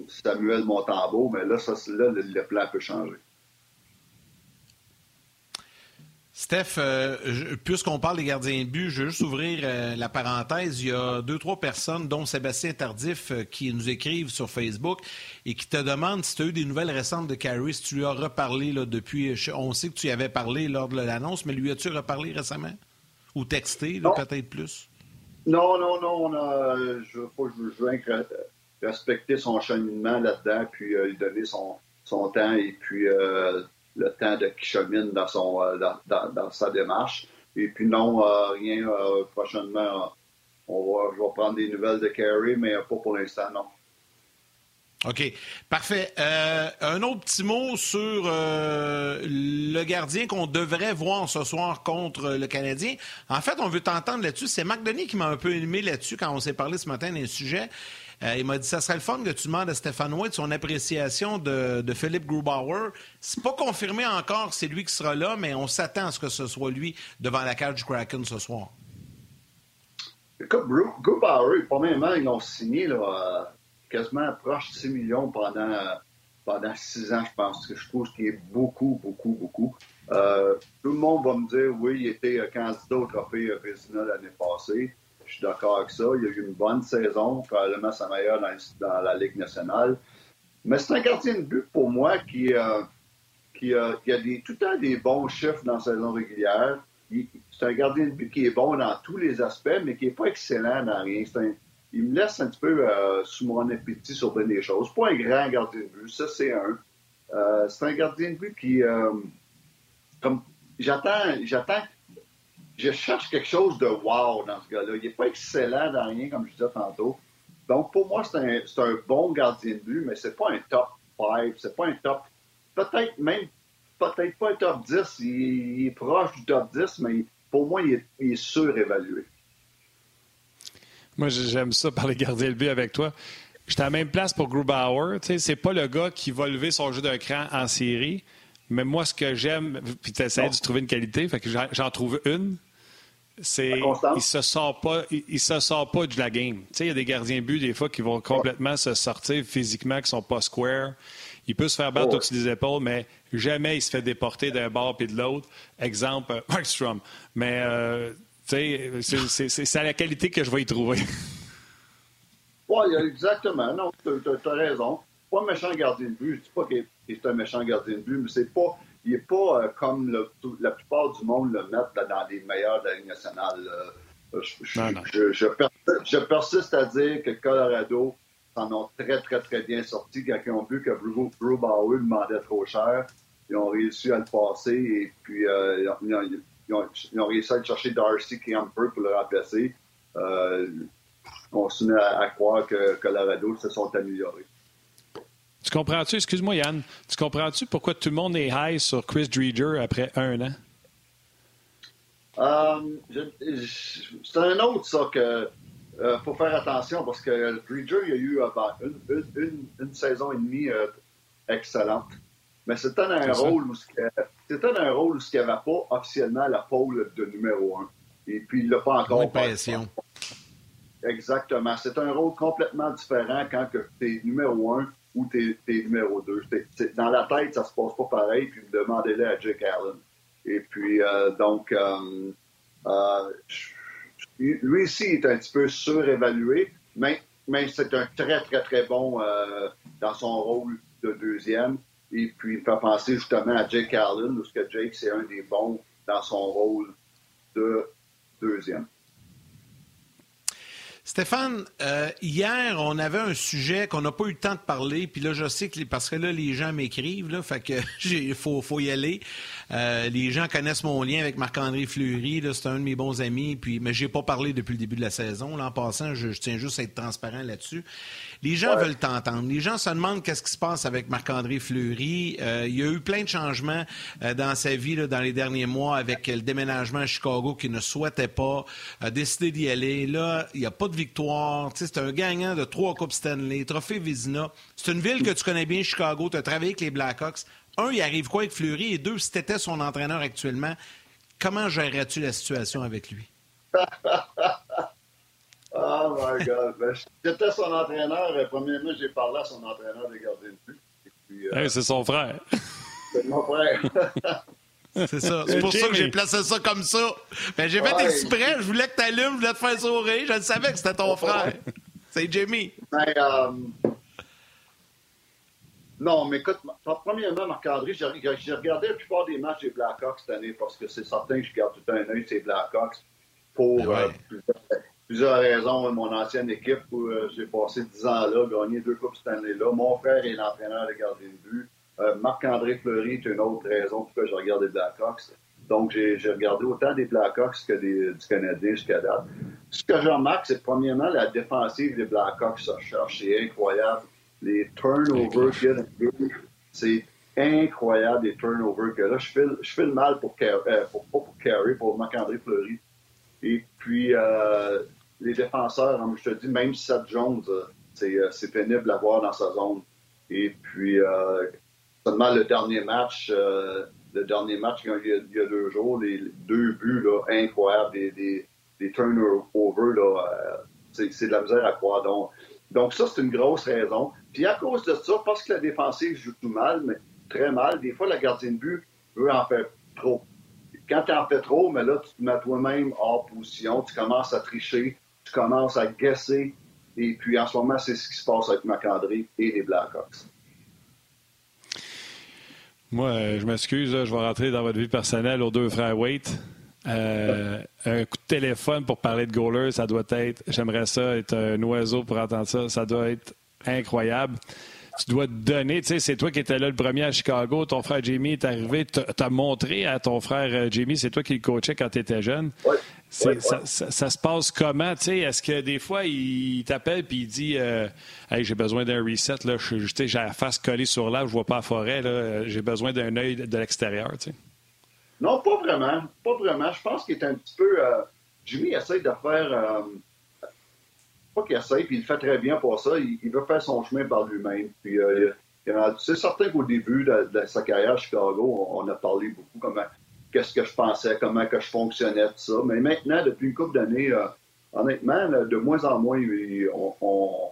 Samuel Montambeau, mais là, ça, là le, plan peut changer. Steph, euh, puisqu'on parle des gardiens de but, je veux juste ouvrir euh, la parenthèse. Il y a deux, trois personnes, dont Sébastien Tardif, euh, qui nous écrivent sur Facebook et qui te demandent si tu as eu des nouvelles récentes de Carrie, si tu lui as reparlé là, depuis. On sait que tu y avais parlé lors de l'annonce, mais lui as-tu reparlé récemment? Ou texté, peut-être plus? Non, non, non. On a, je, faut que je, je, respecter son cheminement là-dedans, puis euh, lui donner son, son temps et puis euh, le temps de qui chemine dans, son, euh, dans, dans, sa démarche. Et puis non, rien prochainement. On va, je vais prendre des nouvelles de Carey, mais pas pour l'instant, non. OK. Parfait. un autre petit mot sur le gardien qu'on devrait voir ce soir contre le Canadien. En fait, on veut t'entendre là-dessus. C'est Marc Denis qui m'a un peu aimé là-dessus quand on s'est parlé ce matin d'un sujet. Euh, il m'a dit ça serait le fun que tu demandes à Stéphane White son appréciation de, Philippe Grubauer. C'est pas confirmé encore c'est lui qui sera là, mais on s'attend à ce que ce soit lui devant la cage du Kraken ce soir. Écoute, Grubauer, premièrement, ils l'ont signé là, quasiment proche de 6 millions pendant, pendant 6 ans, je pense. Que je trouve ce qui est beaucoup, beaucoup, beaucoup. Euh, tout le monde va me dire, oui, il était candidat au trophée Vézina l'année passée. Je suis d'accord avec ça. Il a eu une bonne saison, probablement sa meilleure dans, la Ligue nationale. Mais c'est un gardien de but pour moi qui, euh, qui, a tout le temps des bons chiffres dans la saison régulière. C'est un gardien de but qui est bon dans tous les aspects, mais qui n'est pas excellent dans rien. il me laisse un petit peu euh, sous mon appétit sur bien des choses. Pas un grand gardien de but, ça c'est un. Euh, c'est un gardien de but qui, comme j'attends, j'attends je cherche quelque chose de wow dans ce gars-là. Il n'est pas excellent dans rien, comme je disais tantôt. Donc, pour moi, c'est un, un, bon gardien de but, mais c'est pas un top 5, c'est pas un top, peut-être même, peut-être pas un top 10, il, est proche du top 10, mais pour moi, il est, il est surévalué. Moi, j'aime ça par les gardiens de but avec toi. J'étais à la même place pour Grubauer. C'est pas le gars qui va lever son jeu d'un cran en série. Mais moi, ce que j'aime, puis tu essaies de trouver une qualité, fait que j'en trouve une, c'est il se sort pas, se sort pas de la game. Il y a des gardiens de but des fois qui vont complètement se sortir physiquement, qui sont pas square. Il peut se faire battre au-dessus des épaules, mais jamais il se fait déporter d'un bord puis de l'autre. Exemple, euh, Markstrom. Mais euh, c'est à la qualité que je vais y trouver. Oui, exactement. Non, tu as, raison. Pas un méchant gardien de but. Je ne dis pas qu'il est un méchant gardien de but, mais c'est pas, il n'est pas euh, comme la plupart du monde le mettent dans les meilleurs de la Ligue nationale. Euh, je, persiste, à dire que Colorado s'en ont très, très, très bien sorti quand ils ont vu que Drew, Bauer demandait trop cher. Ils ont réussi à le passer et puis euh, ils, ont, réussi à aller chercher Darcy Camper pour le remplacer. Euh, continue à, à, croire que Colorado se sont améliorés. Tu comprends-tu, excuse-moi Yann, tu comprends-tu pourquoi tout le monde est high sur Chris Dreger après un an? Euh, c'est un autre, ça, que euh, faut faire attention parce que Dreger, il y a eu euh, une, une, saison et demie euh, excellente. Mais c'était un, rôle où c'était un rôle où il n'y avait pas officiellement la pôle de numéro un. Et puis, il ne l'a pas encore. Exactement. C'est un rôle complètement différent quand tu es numéro un ou tu es, numéro 2. dans la tête, ça se passe pas pareil, puis demandez-le à Jake Allen. Et puis, euh, donc, euh, euh, lui aussi est un petit peu surévalué, mais, mais c'est un très, très, très bon dans son rôle de deuxième. Et puis, il fait penser justement à Jake Allen, parce que Jake, c'est un des bons dans son rôle de deuxième. Stéphane, euh, hier, on avait un sujet qu'on n'a pas eu le temps de parler, puis là, je sais que parce que là, les gens m'écrivent, là, fait que il faut, faut y aller. Euh, les gens connaissent mon lien avec Marc-André Fleury, c'est un de mes bons amis, puis mais j'ai pas parlé depuis le début de la saison. Là, en passant, je, tiens juste à être transparent là-dessus. Les gens veulent t'entendre. Les gens se demandent qu'est-ce qui se passe avec Marc-André Fleury. Euh, il y a eu plein de changements dans sa vie là, dans les derniers mois avec le déménagement à Chicago qu'il ne souhaitait pas, a décidé d'y aller. Là, il n'y a pas de victoire. C'est un gagnant de trois Coupes Stanley, Trophée Vizina. C'est une ville que tu connais bien, Chicago. Tu as travaillé avec les Blackhawks. Un, il arrive quoi avec Fleury? Et deux, si tu étais son entraîneur actuellement, comment gérerais-tu la situation avec lui? oh my God. Ben, j'étais son entraîneur. Euh, premièrement, j'ai parlé à son entraîneur des gardiens de but. Euh, c'est son frère. C'est mon frère. C'est ça. C'est pour ça que j'ai placé ça comme ça. Ben, j'ai fait exprès. Je voulais que tu allumes, je voulais te faire sourire. Je savais que c'était ton frère. C'est Jimmy. Ben, euh, Non, mais écoute, premièrement, Marc-André, j'ai regardé la plupart des matchs des Blackhawks cette année parce que c'est certain que je garde tout un œil ces Blackhawks pour euh, plusieurs, raisons. Mon ancienne équipe, où euh, j'ai passé 10 ans là, gagné deux Coupes cette année-là. Mon frère est l'entraîneur de gardien de but. Euh, Marc-André Fleury est une autre raison pourquoi je regarde les Blackhawks. Donc, j'ai regardé autant des Blackhawks que des, du Canadien jusqu'à date. Ce que je remarque, c'est premièrement la défensive des Blackhawks se cherche. C'est incroyable. Les turnovers qu'il y a c'est incroyable les turnovers que là. Je fais, je le mal pour, euh, pour, pour Carey, pour Marc-André Fleury. Et puis, euh, les défenseurs, comme je te dis, même Seth Jones, c'est pénible à voir dans sa zone. Et puis, Seulement le dernier match, euh, le dernier match il y, a, deux jours, les deux buts là, incroyables, des, des, des turnovers, là, euh, c'est, de la misère à croire. Donc, donc ça, c'est une grosse raison. Puis à cause de ça, parce que la défensive joue tout mal, mais très mal, des fois, la gardienne de but veut en faire trop. Quand tu en fais trop, mais là, tu te mets toi-même hors position, tu commences à tricher, tu commences à guesser. Et puis en ce moment, c'est ce qui se passe avec Macandré et les Blackhawks. Moi, euh, je m'excuse, je vais rentrer dans votre vie personnelle aux deux frères Waite. Euh, un coup de téléphone pour parler de goaler, ça doit être, j'aimerais ça être un oiseau pour entendre ça, ça doit être incroyable. tu dois te donner. Tu sais, c'est toi qui étais là le premier à Chicago. Ton frère Jamie est arrivé. Tu as montré à ton frère euh, Jamie, c'est toi qui le coachais quand tu étais jeune. Ouais. Ouais, ouais. Ça, ça- ça se passe comment? Tu sais, Est-ce que des fois, il t'appelle puis il dit euh, Hey, j'ai besoin d'un reset, là, j'ai la face collée sur l'arbre, je vois pas la forêt, j'ai besoin d'un œil de l'extérieur. tu sais. Non, pas vraiment. Pas vraiment. Je pense qu'il est un petit peu. euh, Jimmy essaie de faire. euh, pas qu'il puis il fait très bien pour ça. Il, veut faire son chemin par lui-même. Puis, euh, c'est certain qu'au début de, sa carrière à Chicago, on, a parlé beaucoup comment qu'est-ce que je pensais, comment que je fonctionnais, tout ça. Mais maintenant, depuis une couple d'années, euh, honnêtement, de moins en moins, il, on-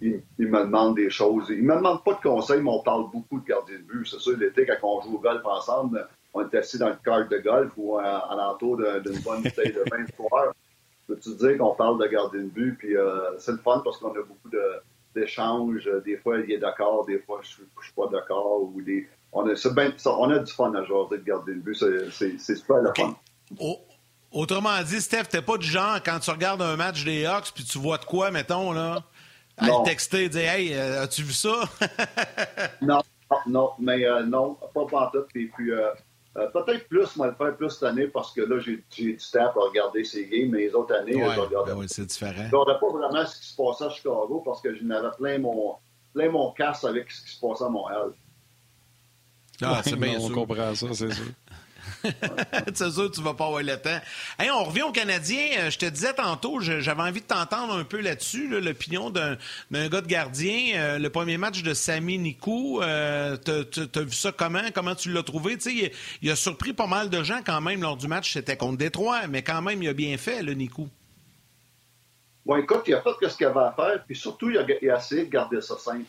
il- me demande des choses. Il me demande pas de conseils, mais on parle beaucoup de gardien de but. C'est sûr, l'été, quand on joue au golf ensemble, on est assis dans le cart de golf ou à, à l'entour d'une bonne bouteille de vin de soir. Peux-tu dire qu'on parle de gardien de but? Puis euh, c'est le fun parce qu'on a beaucoup de- d'échanges. Des fois, il est d'accord, des fois, je je suis pas d'accord. Ou des, on, a, c'est ben- on a du fun à jouer de gardien de but. C'est, super le fun. Au- Autrement dit, Steph, t'es pas du genre, quand tu regardes un match des Hawks, puis tu vois de quoi, mettons, là, à Non. le texter, dire Hey, euh, as-tu vu ça? Non, non, non, mais euh, non, pas pantoute. Et puis, euh, euh, peut-être plus, moi, le faire plus cette année parce que là, j'ai, du temps pour regarder ces games, mais les autres années, Ouais, je regardais ben oui, c'est différent. Je regardais pas vraiment ce qui se passait à Chicago parce que j'en avais plein mon, plein mon casse avec ce qui se passait à Montréal. Ah, c'est bien on sûr. comprend ça, c'est sûr. c'est sûr que tu vas pas avoir le temps. Hey, on revient aux Canadiens. Euh, Je te disais tantôt, j'avais envie de t'entendre un peu là-dessus, là, l'opinion d'un d'un gars de gardien. Euh, le premier match de Sami Nikou, euh, t'as- t'as vu ça comment? Comment tu l'as trouvé? Il, il a surpris pas mal de gens quand même lors du match. C'était contre Détroit, mais quand même, il a bien fait, le Nikou. Bon, écoute, il a fait ce qu'il avait à faire, puis surtout, il a, il essayé de garder ça simple.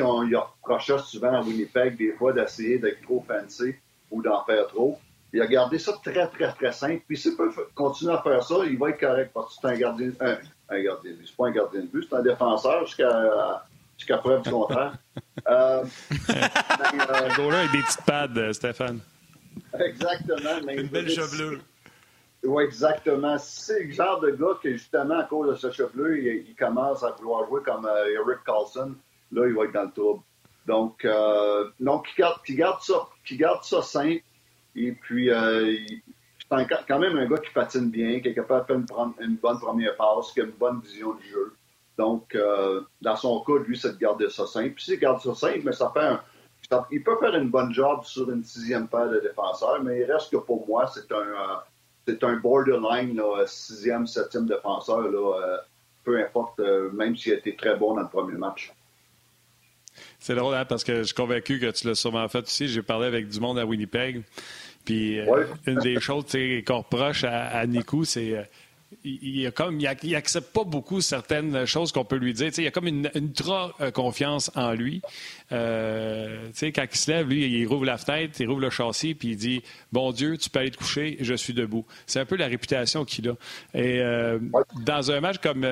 On lui reprochait souvent à Winnipeg, des fois, d'essayer d'être trop fancy ou d'en faire trop. Il a gardé ça très, très, très simple. Puis s'il peut continuer à faire ça, il va être correct parce que c'est un gardien, un, un gardien de but. C'est pas un gardien de but, c'est un défenseur jusqu'à jusqu'à preuve du contraire. Euh, mais, euh, avec des petites pads, euh, Stéphane. exactement. mais- Une belle chevelure. Oui, exactement. C'est le genre de gars que, justement, à cause de ce chevelure, il, il commence à vouloir jouer comme euh, Eric Carlson. Là, il va être dans le trouble. Donc, euh, donc qui garde, qui garde ça, qui garde ça simple. Et puis, euh, c'est quand même un gars qui patine bien, qui est capable de faire une, bonne première passe, qui a une bonne vision du jeu. Donc, euh, dans son cas, lui, c'est de garder ça simple. Puis s'il garde ça simple, mais ça fait un, il peut faire une bonne job sur une sixième paire de défenseurs, mais il reste que pour moi, c'est un, euh, c'est un borderline, là, sixième, septième défenseur, là, euh, peu importe, euh, même s'il a été très bon dans le premier match. C'est drôle, hein, parce que je suis convaincu que tu l'as sûrement fait aussi. J'ai parlé avec du monde à Winnipeg. Puis euh, une des choses qu'on reproche à, à Nico, c'est euh, il, il, a comme, il, ac- il accepte pas beaucoup certaines choses qu'on peut lui dire. Tu sais, il y a comme une, une ultra euh, confiance en lui. Euh, quand il se lève, lui, il rouvre la fenêtre, il rouvre le châssis, puis il dit Bon Dieu, tu peux aller te coucher, je suis debout. C'est un peu la réputation qu'il a. Et euh, dans un match comme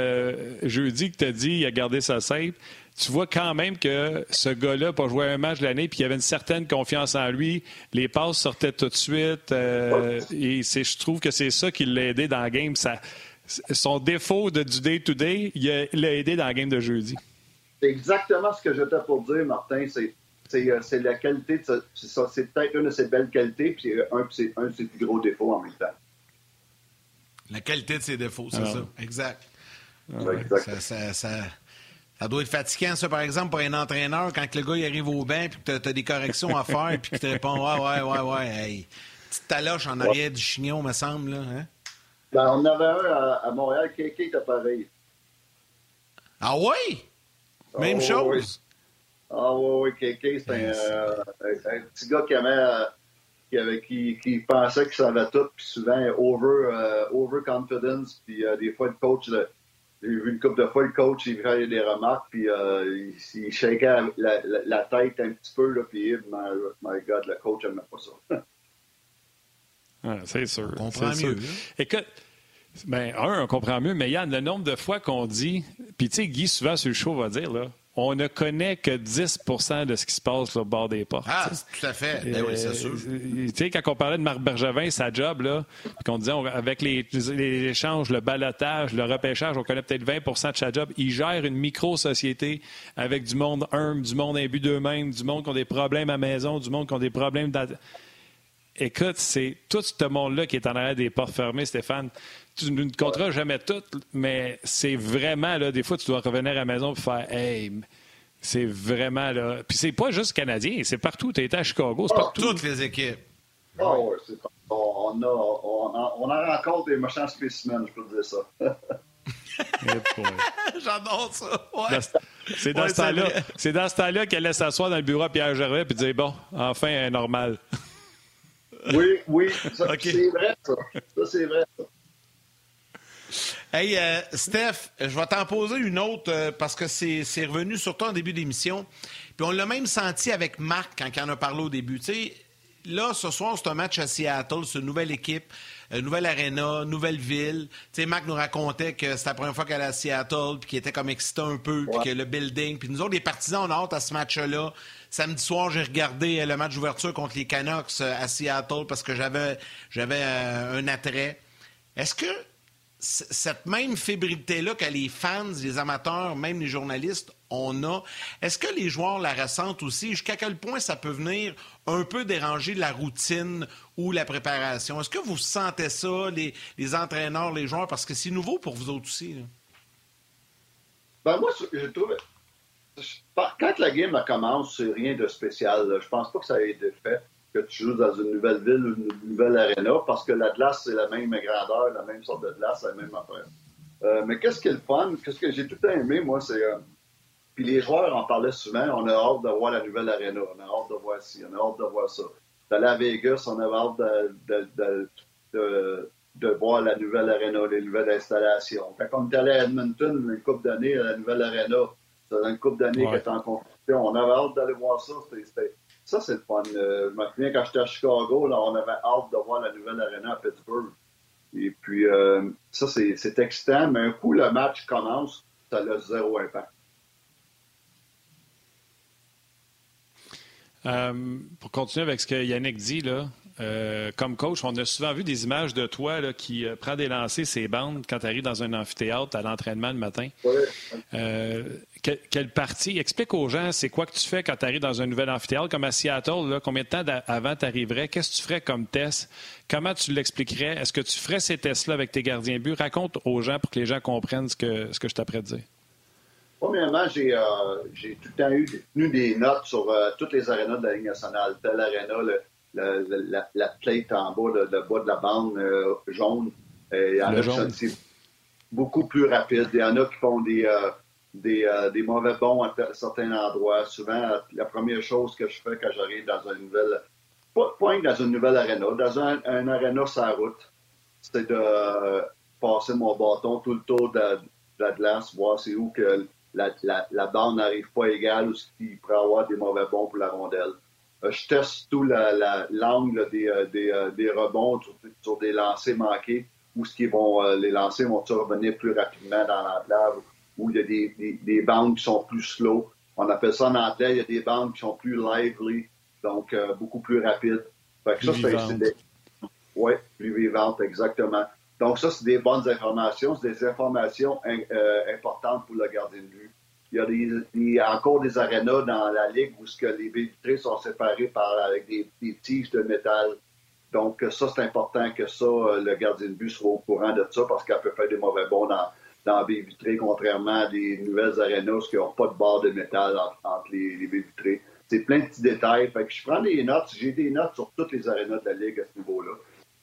jeudi que tu as dit, il a gardé ça simple. Tu vois quand même que ce gars-là n'a pas joué un match de l'année, puis il avait une certaine confiance en lui. Les passes sortaient tout de suite. euh, et c'est, je trouve que c'est ça qui l'a aidé dans la game. Ça, son défaut de, du day-to-day, il l'a aidé dans la game de jeudi. C'est exactement ce que j'étais pour dire, Martin. C'est, c'est, euh, c'est la qualité de ça. C'est, ça. C'est peut-être une de ses belles qualités, puis un, c'est un de ses plus gros défauts en même temps. La qualité de ses défauts, c'est Alors. ça. Exact. Ouais, exact. Ça, ça, ça- ça doit être fatigant, ça, par exemple, pour un entraîneur, quand le gars il arrive au banc puis que tu as, des corrections à faire puis qu'il te répond Ouais, ouais, ouais, ouais, hey. Petite taloche en arrière du chignon, me semble, là. Hein? Ben, on en avait un à, à Montréal, qui était pareil? Ah oui? Même Oh, chose? Ah oui, oui, KK, c'est un, euh, petit gars qui aimait, euh, qui, avait, qui, qui pensait qu'il savait tout, puis souvent over, euh, overconfidence, puis euh, des fois le coach, le- j'ai vu une couple de fois le coach, il faisait des remarques, puis euh, il, il shakeait la, la- la tête un petit peu, là, puis my, my God, le coach n'aimait pas ça. Ah, c'est sûr. On comprend mieux, sûr. là. Écoute, ben, un, on comprend mieux, mais Yann, le nombre de fois qu'on dit. Puis, tu sais, Guy, souvent sur le show, va dire, là. On ne connaît que 10% de ce qui se passe sur le bord des portes. Ah, tout à fait. Ben oui, c'est sûr. Euh, tu sais, quand on parlait de Marc Bergevin, sa job, là, qu'on disait avec les, les, échanges, le balotage, le repêchage, on connaît peut-être 20% de sa job. Il gère une micro-société avec du monde humble, du monde imbu d'eux-mêmes, du monde qui ont des problèmes à maison, du monde qui ont des problèmes Écoute, c'est tout ce monde-là qui est en arrière des portes fermées, Stéphane. Tu ne compteras jamais tout, mais c'est vraiment, là, des fois, tu dois revenir à la maison et faire Hey, c'est vraiment, là. Puis c'est pas juste canadien, c'est partout. Tu été à Chicago, c'est partout. Toutes les équipes. Ah ouais, c'est on, a, on, a, on a encore des méchants spécimens, je peux te dire ça. J'adore ça. Ouais. C'est dans, ce dans ce temps-là qu'elle laisse s'asseoir dans le bureau à Pierre Gervais et dire Bon, enfin, normal. Oui, oui, c'est vrai, ça. Ça, c'est vrai, ça. Hey, euh, Steph, je vais t'en poser une autre euh, parce que c'est revenu surtout en début d'émission. Puis on l'a même senti avec Marc quand il en a parlé au début. Tu sais, là, ce soir, c'est un match à Seattle, c'est une nouvelle équipe, une euh, nouvelle arena, nouvelle ville. Tu sais, Marc nous racontait que c'était la première fois qu'elle allait à Seattle, puis qu'il était comme excité un peu, puis que le building. Puis nous autres, les partisans, on a hâte à ce match-là. Samedi soir, j'ai regardé le match d'ouverture contre les Canucks à Seattle parce que j'avais j'avais un attrait. Est-ce que cette même fébrilité-là que les fans, les amateurs, même les journalistes, on a, est-ce que les joueurs la ressentent aussi? Jusqu'à quel point ça peut venir un peu déranger la routine ou la préparation? Est-ce que vous sentez ça, les, entraîneurs, les joueurs? Parce que c'est nouveau pour vous autres aussi. Ben moi, je trouve. Quand la game commence, c'est rien de spécial. Je pense pas que ça ait été fait que tu joues dans une nouvelle ville ou une nouvelle arena parce que la glace, c'est la même grandeur, la même sorte de glace, la même affaire. Euh, mais qu'est-ce qui est le fun? Qu'est-ce que j'ai tout aimé, moi, c'est. Euh, puis les joueurs en parlaient souvent, on a hâte de voir la nouvelle arena, on a hâte de voir ci, on a hâte de voir ça. D'aller à Vegas, on a hâte de, de, de, de, voir la nouvelle arena, les nouvelles installations. Quand on est allé à Edmonton une couple d'années, à la nouvelle arena, c'est une couple d'années ouais. qui est en construction, on avait hâte d'aller voir ça. C'était ça, c'est le fun. Euh, je me souviens quand j'étais à Chicago, là, on avait hâte de voir la nouvelle arena à Pittsburgh. Et puis, euh, ça, c'est excitant, mais un coup le match commence, ça a zéro impact. Euh, pour continuer avec ce que Yannick dit, là, euh, comme coach, on a souvent vu des images de toi là, qui euh, prend des lancers, ses bandes, quand tu arrives dans un amphithéâtre à l'entraînement le matin. Euh, quelle partie? Explique aux gens, c'est quoi que tu fais quand tu arrives dans un nouvel amphithéâtre, comme à Seattle, là, combien de temps avant tu arriverais? Qu'est-ce que tu ferais comme test? Comment tu l'expliquerais? Est-ce que tu ferais ces tests-là avec tes gardiens but? Raconte aux gens pour que les gens comprennent ce que, ce que je t'apprête de dire. Premièrement, j'ai tout le temps eu tenu des notes sur toutes les arénas de la Ligue nationale. Telle aréna, le, la, la, la, plate en bas, le, le bas de la bande euh, jaune. Euh, il y en a qui sont beaucoup plus rapide. Il y en a qui font des, euh, des, des, mauvais bons à certains endroits. Souvent, la première chose que je fais quand j'arrive dans une nouvelle, pas, pas dans une nouvelle arena, dans un, un la route, c'est de passer mon bâton tout le tour de, la glace, voir c'est où que la, la, la bande n'arrive pas égale ou qu'il pourrait avoir des mauvais bons pour la rondelle. Euh, je teste tout l'angle des, euh, des, euh, des, rebonds sur, des lancers manqués, où ce qui vont, les lancers vont revenir plus rapidement dans l'enclave, où il y a des, des, des, bandes qui sont plus slow. On appelle ça en anglais, il y a des bandes qui sont plus lively, donc beaucoup plus rapides. Fait que ça, c'est Oui, plus vivantes, exactement. Donc ça, c'est des bonnes informations, c'est des informations importantes pour le gardien de but. Il y a, des, encore des arénas dans la ligue où ce que les vitrées sont séparées par, avec des, des tiges de métal. Donc, ça, c'est important que ça, euh, le gardien de but soit au courant de ça parce qu'elle peut faire des mauvais bons dans, dans la baie vitrée, contrairement à des nouvelles arénas qui n'ont pas de barre de métal entre, les, les vitrées. C'est plein de petits détails. Fait que je prends des notes. J'ai des notes sur toutes les arénas de la Ligue à ce niveau-là.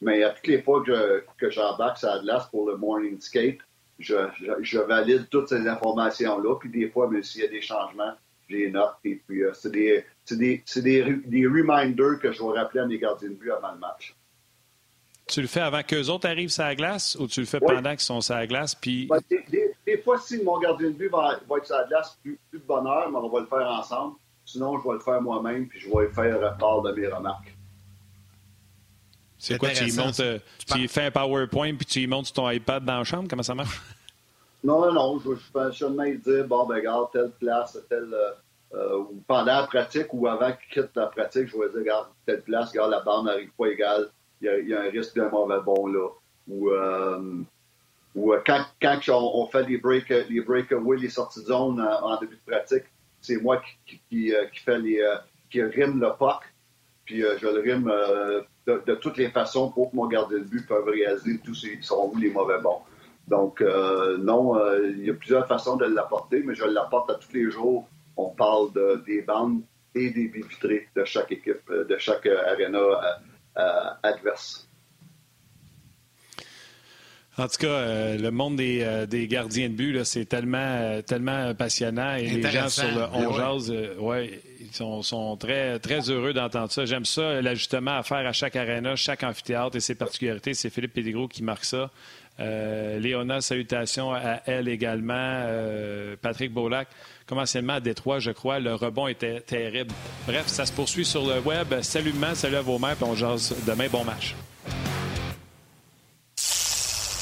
Mais à toutes les fois que, que j'embarque sur la pour le morning skate, je, valide toutes ces informations-là. Puis des fois, mais s'il y a des changements, j'ai note. Et puis, euh, c'est des, des, des, des, reminders que je vais rappeler à mes gardiens de but avant le match. Tu le fais avant qu'eux autres arrivent sur la glace ou tu le fais pendant qu'ils sont sur la glace? Puis... Ben, des, fois, si mon gardien de but va, être sur la glace, plus, plus, de bonheur, mais on va le faire ensemble. Sinon, je vais le faire moi-même, puis je vais faire part de mes remarques. C'est quoi, tu, montes, euh, tu, fais un PowerPoint puis tu y montes ton iPad dans la chambre? Comment ça marche? Non, non, non. Je vais seulement dire, bon, ben, regarde, telle place, telle. Euh, pendant la pratique ou avant qu'il quitte la pratique, je vais dire, regarde, telle place, regarde, la barre n'arrive pas égale, il y, a, un risque d'un mauvais bon là. Ou, euh, ou euh, quand, quand on, fait les, break, les breakaways, les sorties de zone en, début de pratique, c'est moi qui, qui, qui, fait les, qui rime le puck, puis je le rime de, toutes les façons pour que mon gardien de but puisse réaliser tous ces, sont où les mauvais bons. Donc, non, il y a plusieurs façons de l'apporter, mais je l'apporte à tous les jours on parle de, des bandes et des vitrées de chaque équipe, euh, de chaque euh, euh, adverse. En tout cas, le monde des, gardiens de but, c'est tellement, tellement passionnant. Et les gens sur le On ouais, ils sont, très, très heureux d'entendre ça. J'aime ça, l'ajustement à faire à chaque arena, chaque amphithéâtre et ses particularités. C'est Philippe Pédigro qui marque ça. Léona, salutations à elle également. Patrick Beaulac commencement à Détroit, je crois. Le rebond était terrible. Bref, ça se poursuit sur le web. Salut, salut à vos mères, puis on jase demain. Bon match.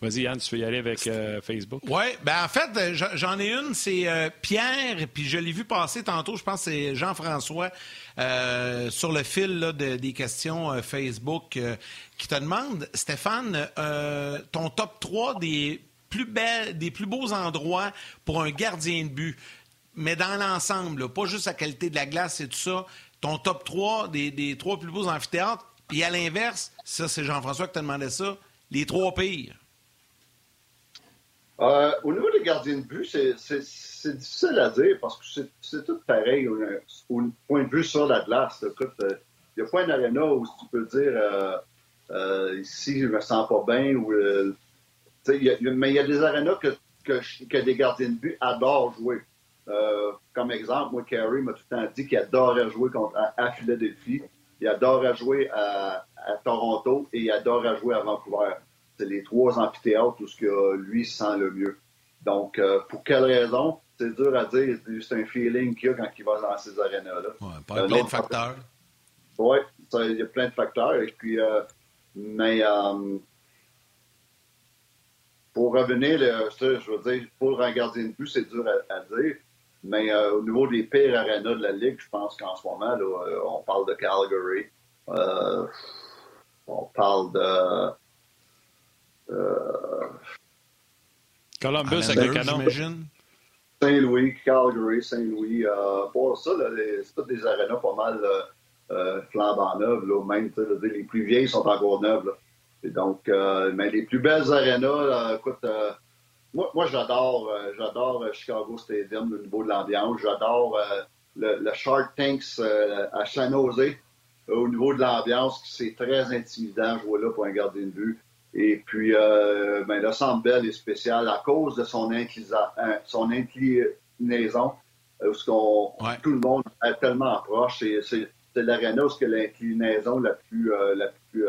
Vas-y, Yann, tu veux y aller avec euh, Facebook? Oui, ben en fait, euh, j'en ai une, c'est euh, Pierre, puis je l'ai vu passer tantôt, je pense que c'est Jean-François, sur le fil des questions Facebook, qui te demande, Stéphane, ton top 3 des plus des plus beaux endroits pour un gardien de but. Mais dans l'ensemble, pas juste la qualité de la glace et tout ça, ton top 3 des, trois plus beaux amphithéâtres. Puis à l'inverse, ça c'est Jean-François qui t'a demandé ça, les trois pires. Euh, au niveau des gardiens de but, c'est difficile à dire parce que c'est tout pareil au, point de vue sur la glace. Il n'y euh, a pas un arena où tu peux dire euh, ici je me sens pas bien ou mais il y a des arénas que, que, des gardiens de but adorent jouer. Euh, comme exemple, moi, Carey m'a tout le temps dit qu'il adorait jouer contre, à, Philadelphie, il adorait jouer à, Toronto et il adorait jouer à Vancouver. C'est les trois amphithéâtres où ce que lui sent le mieux. Donc, euh, pour quelle raison? C'est dur à dire. C'est un feeling qu'il a quand il va dans ces arénas-là. Ouais, pas plein de facteurs. Oui, il y a plein de facteurs. Et puis, euh, mais pour revenir, je veux dire, pour un gardien de but, c'est dur à, dire. Mais euh, au niveau des pires arénas de la Ligue, je pense qu'en ce moment, euh, on parle de Calgary. Euh, on parle de. Columbus avec le canon. Saint-Louis, Calgary, Saint-Louis. pour ça, c'est toutes des arénas pas mal flambant neuves. même, les plus vieilles sont encore neuves. Et donc, euh, mais les plus belles arénas, écoute, euh, moi, moi j'adore, euh, j'adore Chicago Stadium au niveau de l'ambiance. J'adore le, le, Shark Tanks à San Jose au niveau de l'ambiance. C'est très intimidant jouer là pour un gardien de vue. Et puis, ben, le Centre Bell est spécial à cause de son, son inclinaison, où qu'on, tout le monde est tellement proche. C'est, c'est, l'aréna où l'inclinaison la plus, la plus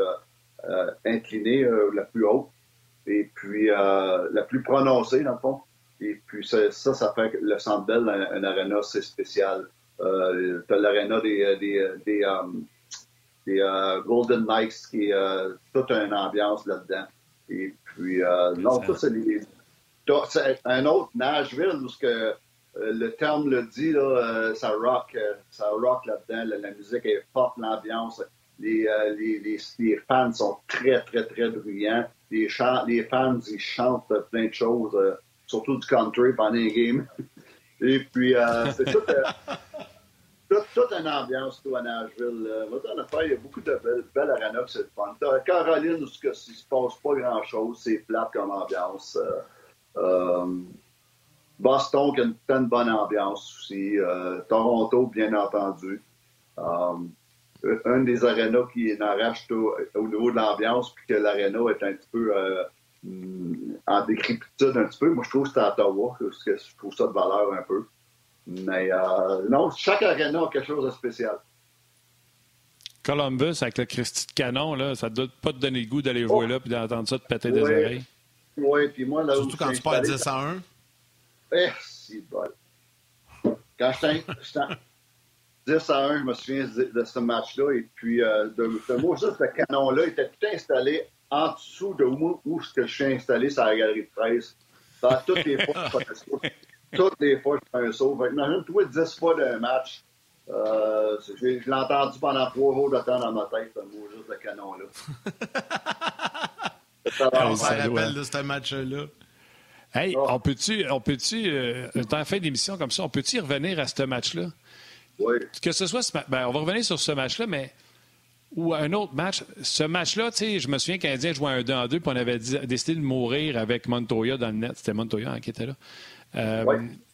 euh, inclinée, euh, la plus haute, et puis euh, la plus prononcée, dans le fond. Et puis ça, ça, fait le Centre Bell, un, arena, c'est spécial. Euh, l'arena des, des, des, des Golden Knights qui est toute une ambiance là-dedans. Et puis, non, ça, c'est un autre Nashville où ce que, le terme le dit, là, ça rock, ça rock là-dedans. La, la, musique est forte, l'ambiance. Euh, les, les, les, fans sont très, très, très bruyants. Les, les fans, ils chantent plein de choses, euh, surtout du country pendant les games. Et puis, euh, c'est tout, toute une ambiance tout à Nashville. il y a beaucoup de belles, belles arenas c'est le fun. Caroline, où il ne se passe pas grand-chose, c'est plate comme ambiance. Boston, qui a une, bonne ambiance aussi. Toronto, bien entendu un des arénas qui n'arrache au, au, niveau de l'ambiance, puis que l'aréna est un petit peu euh, en décryptude un petit peu. Moi, je trouve que c'est à Ottawa, parce que je trouve ça de valeur un peu. Mais euh, non, chaque arena a quelque chose de spécial. Columbus, avec le Christy de canon, là, ça ne doit pas te donner le goût d'aller jouer là et d'entendre ça te péter des oreilles. Oui, puis moi, là Surtout quand tu parles 10 à 1. Eh, c'est bon. Quand j'étais 10 à 1, je me souviens de, ce match-là. Et puis, euh, de, de, moi, ça, ce canon-là était tout installé en dessous de où, où je suis installé sur la galerie de presse. Dans toutes les fois, Toutes les fois, je fais un saut. Imagine, toi, 10 fois d'un match. Euh, je l'ai entendu pendant trois jours de temps dans ma tête, ce mot juste de canon-là. on s'en rappelle de ce match-là. Hey, ah. on peut-tu, on peut-tu, euh, en fin d'émission comme ça, on peut-tu revenir à ce match-là? Oui. Que ce soit, ben, on va revenir sur ce match-là, mais ou un autre match. Ce match-là, tu sais, je me souviens qu'Indien jouait un 2 en 2 puis on avait décidé de mourir avec Montoya dans le net. C'était Montoya hein, qui était là. Euh,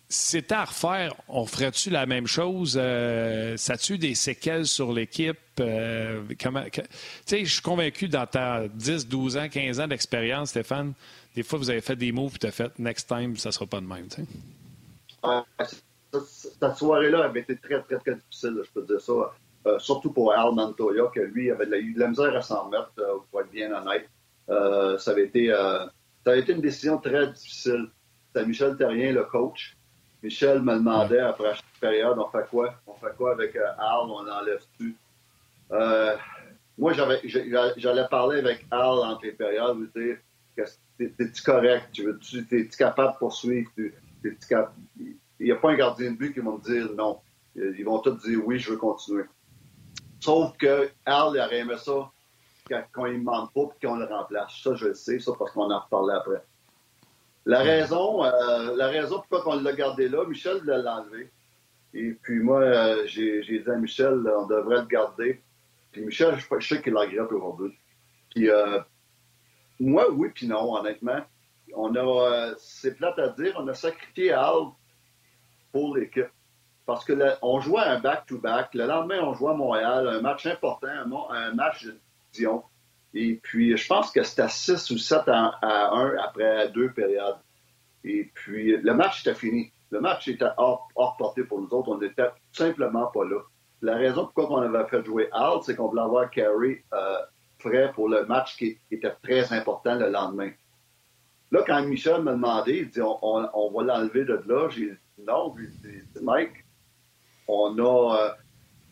C'était à refaire. On ferait-tu la même chose? Euh, ça tue des séquelles sur l'équipe? Euh, comment, tu sais, je suis convaincu dans ta 10, 12 ans, 15 ans d'expérience, Stéphane, des fois, vous avez fait des moves et tu as fait next time, ça sera pas de même. cette soirée-là avait été très, très, très difficile, je peux dire ça. Euh, surtout pour Al Montoya, que lui avait eu de la misère à s'en mettre, euh, pour être bien honnête. Ça, avait été, ça avait été une décision très difficile. C'était Michel Terrien, le coach. Michel me demandait après chaque période, on fait quoi? On fait quoi avec Al? On enlève-tu? moi, j'avais, j'allais parler avec Al entre les périodes, vous dire, t'es-tu correct? Tu t'es-tu capable de poursuivre? Il n'y a pas un gardien de but qui va me dire non. Ils vont tous dire oui, je veux continuer. Sauf que il aurait aimé ça quand, il ne demande pas et qu'on le remplace. Ça, je le sais, ça, parce qu'on en reparlé après. La raison, euh, la raison pourquoi on l'a gardé là, Michel l'a enlevé. Et puis moi, euh, j'ai dit à Michel, on devrait le garder. Puis Michel, je, sais qu'il regrette aujourd'hui. Puis euh, moi, oui, puis non, honnêtement. On a, c'est plate à dire, on a sacrifié Al pour l'équipe parce que on jouait un back-to-back. Le lendemain, on jouait à Montréal, un match important, un, match de Dion. Et puis, je pense que c'était 6 ou 7 à, 1 après deux périodes. Et puis, le match était fini. Le match était hors, portée pour nous autres. On n'était simplement pas là. La raison pourquoi on avait fait jouer Al, c'est qu'on voulait avoir Carey euh, prêt pour le match qui, était très important le lendemain. Là, quand Michel m'a demandé, il dit on, va l'enlever de là, j'ai dit non. J'ai dit Mike, on a. Euh,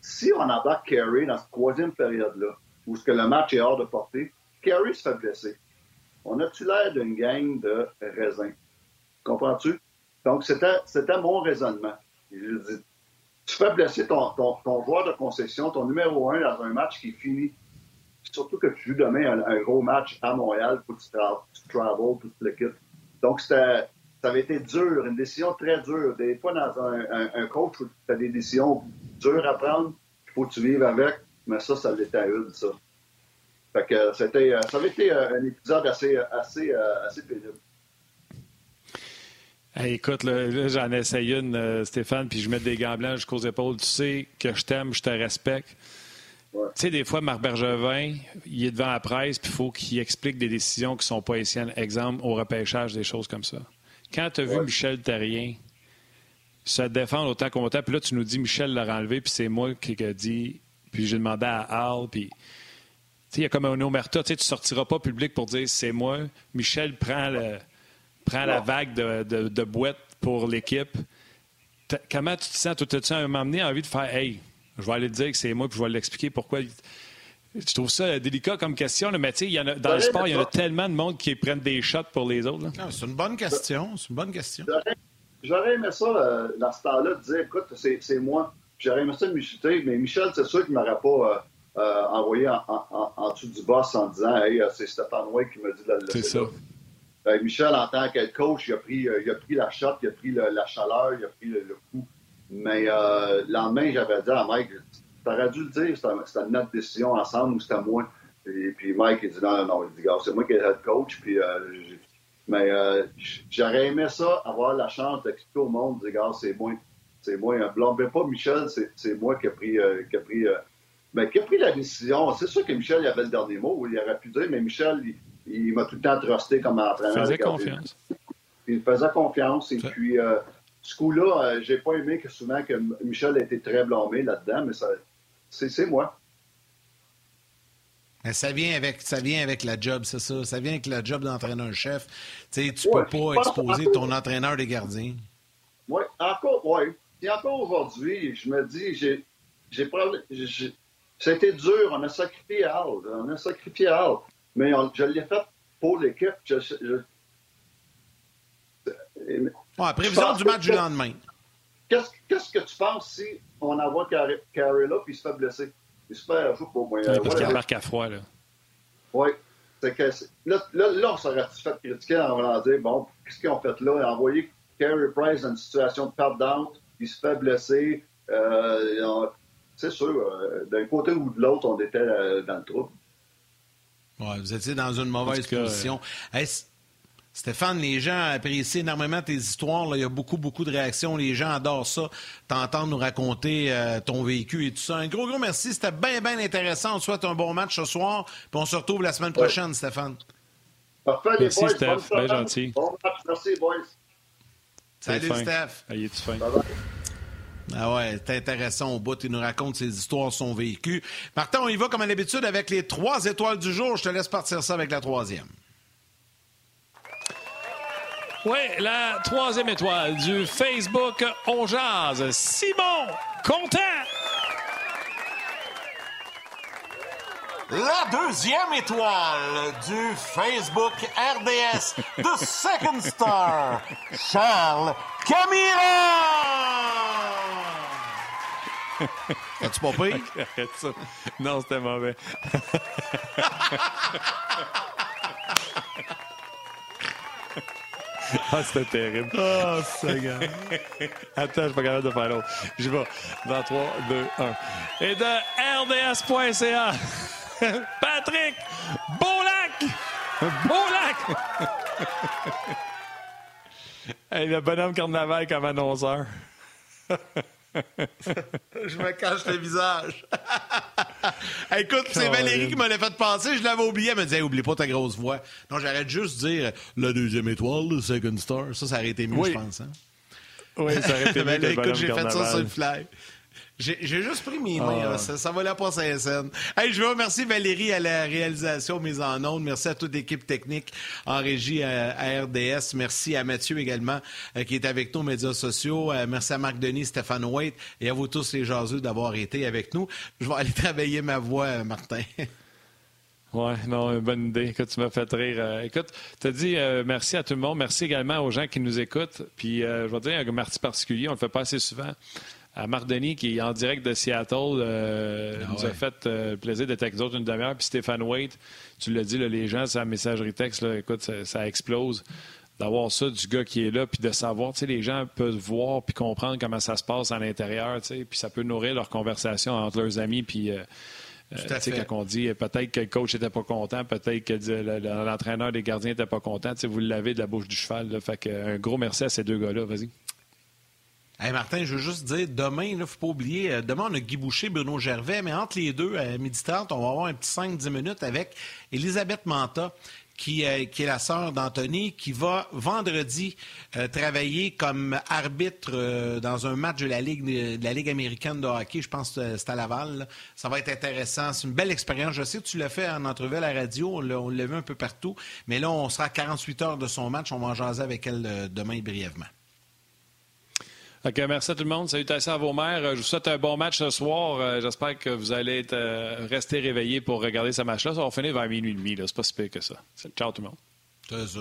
si on embarque Kerry dans cette troisième période-là, où ce que le match est hors de portée, Kerry se fait blesser. On a-tu l'air d'une gang de raisins? Comprends-tu? Donc, c'était, mon raisonnement. Je dis, tu fais blesser ton, ton, joueur de concession, ton numéro un dans un match qui est fini. Surtout que tu joues demain un, gros match à Montréal, pour tu, tu travel, toute l'équipe. Donc, ça avait été dur, une décision très dure. Des fois, dans un, un, coach, tu as des décisions dures à prendre, il faut que tu vives avec, mais ça, ça l'était à une, ça. Fait que c'était, euh, ça avait été euh, un épisode assez, assez, euh, assez pénible. écoute, là, j'en essayé une, Stéphane, puis je mets des gants blancs jusqu'aux épaules. Tu sais que je t'aime, je te respecte. Tu sais, des fois, Marc Bergevin, il est devant la presse, puis il faut qu'il explique des décisions qui ne sont pas essiennes. Exemple, au repêchage, des choses comme ça. Quand tu as vu Michel Terrien se défendre autant qu'on puis là, tu nous dis Michel l'a enlevé, puis c'est moi qui ai dit, puis j'ai demandé à Al, puis. Il y a comme un omerta, tu ne sortiras pas public pour dire c'est moi. Michel prend, le, prend la vague de, de, boîte pour l'équipe. Comment tu te sens? Tu as-tu un moment donné envie de faire Hey, je vais aller te dire que c'est moi, puis je vais l'expliquer pourquoi. Je trouve ça délicat comme question, mais tu sais, dans le sport, il y en a tellement de monde qui prennent des shots pour les autres. C'est une bonne question. C'est une bonne question. J'aurais aimé ça, euh, dans ce temps-là, de dire, écoute, c'est moi. J'aurais aimé ça de chuter, mais Michel, c'est sûr qu'il ne m'aurait pas euh, euh, envoyé en, dessous du boss en disant, hey, c'est Stéphane White qui m'a dit de la C'est ça. Michel, en tant que coach, il a pris, il a pris la shot, il a pris la chaleur, il a pris le, coup. Mais le lendemain, j'avais dit à Mike, T'aurais dû le dire, c'était notre décision ensemble ou c'était moi. Et puis Mike, il dit non, non, non. Il dit, c'est moi qui est head coach. Puis, euh, mais euh, j'aurais aimé ça, avoir la chance d'expliquer au monde, dire, gars, c'est moi. C'est moi. Ne blâmez pas Michel, c'est moi qui ai pris, euh, qui a pris, mais qui a pris la décision. C'est sûr que Michel il avait le dernier mot, il aurait pu dire, mais Michel, il m'a tout le temps trusté comme entraîneur. Il faisait confiance. Il me faisait confiance. Et puis, euh, ce coup-là, euh, j'ai pas aimé que souvent que Michel a été très blâmé là-dedans, mais ça, c'est moi. Ça vient avec ça vient avec la job, c'est ça. Ça vient avec la job d'entraîneur-chef. Tu sais, tu peux pas exposer ton entraîneur des gardiens. Oui, encore, oui. Et encore aujourd'hui, je me dis, j'ai, j'ai, c'était dur. On a sacrifié Al. On a sacrifié Al. Mais je l'ai fait pour l'équipe. Je, prévision du match du lendemain. Qu'est-ce, qu'est-ce que tu penses si on envoie Carré, là puis il se fait blesser? Il se fait jouer pour moi. Oui, parce qu'il embarque à froid, là. Oui. C'est que, là, là, là, on s'aurait fait critiquer en voulant dire, bon, qu'est-ce qu'ils ont fait là? Envoyer Carey Price dans une situation de perte il se fait blesser. Euh, c'est sûr, euh, d'un côté ou de l'autre, on était euh, dans le trou. Ouais, vous étiez dans une mauvaise position. Stéphane, les gens apprécient énormément tes histoires. Il y a beaucoup, beaucoup de réactions. Les gens adorent ça, t'entendre nous raconter ton vécu et tout ça. Un gros, gros merci. C'était bien, bien intéressant. On te souhaite un bon match ce soir. Puis on se retrouve la semaine prochaine, Stéphane. Parfait, merci, boys. Steph. Bien gentil. Bon match. Merci, boys. Salut, Steph. Ah, fin? Ah ouais, c'est intéressant au bout. Il nous raconte ses histoires, son vécu. Martin, on y va comme à l'habitude avec les trois étoiles du jour. Je te laisse partir ça avec la troisième. Oui, la troisième étoile du Facebook On Jazz. Simon, content! La deuxième étoile du Facebook RDS The Second Star, Charles Camira! As-tu pas pris? Arrête ça. Non, c'était mauvais. Ah, c'était terrible. Oh, Seigneur. Attends, je suis pas capable de faire l'autre. J'y vais. Dans 3, 2, 1. Et de RDS.ca, Patrick Beaulac! Beaulac! hey, le bonhomme carnaval comme annonceur. je me cache le visage. Écoute, c'est Valérie qui me l'a fait penser. Je l'avais oublié. Elle me disait, oublie pas ta grosse voix. Non, j'arrête juste de dire la deuxième étoile, le second star. Ça, ça aurait été mieux, je pense. Hein? Oui, ça aurait été mieux. écoute, j'ai fait ça sur le fly. J'ai juste pris mes mains, ah. ça, ça valait pas sa scène. Hey, je veux remercier Valérie à la réalisation mise en ondes. Merci à toute l'équipe technique en régie à, RDS. Merci à Mathieu également euh, qui est avec nous aux médias sociaux. Euh, merci à Marc Denis, Stéphane White et à vous tous les jaseux d'avoir été avec nous. Je vais aller travailler ma voix, euh, Martin. Oui, non, bonne idée. Écoute, tu m'as fait rire. écoute, tu as dit merci à tout le monde. Merci également aux gens qui nous écoutent. Puis, je vais te dire un merci particulier. On le fait pas assez souvent à Mardoni, qui est en direct de Seattle, euh, ah nous a fait euh, le plaisir d'être avec nous autres une demi-heure. Puis Stéphane Waite, tu l'as dit, les gens, sa messagerie texte, écoute, ça, explose. D'avoir ça du gars qui est là, puis de savoir, tu sais, les gens peuvent voir puis comprendre comment ça se passe à l'intérieur, tu sais, puis ça peut nourrir leur conversation entre leurs amis, puis euh, tu sais, quand on dit peut-être que le coach n'était pas content, peut-être que l'entraîneur des gardiens n'était pas content, vous l'avez de la bouche du cheval. Là, fait que, un gros merci à ces deux gars-là. Vas-y. Martin, je veux juste dire, demain, il ne faut pas oublier, euh, demain, on a Guy Boucher, Bruno Gervais, mais entre les deux, à midi 30, on va avoir un petit 5-10 minutes avec Elisabeth Manta, qui, euh, qui est la sœur d'Anthony, qui va vendredi euh, travailler comme arbitre dans un match de la Ligue, de la Ligue américaine de hockey. Je pense que c'est à Laval. Ça va être intéressant. C'est une belle expérience. Je sais que tu l'as fait en entrevue à la radio. On l'a vu un peu partout. Mais là, on sera à 48 heures de son match. On va en jaser avec elle demain brièvement merci à tout le monde. Salutations à vos mères. Je vous souhaite un bon match ce soir. Euh, j'espère que vous allez être, euh, rester réveillés pour regarder ce match-là. Ça va finir vers minuit et demi. C'est pas si pire que ça. Ciao tout le monde. C'est ça.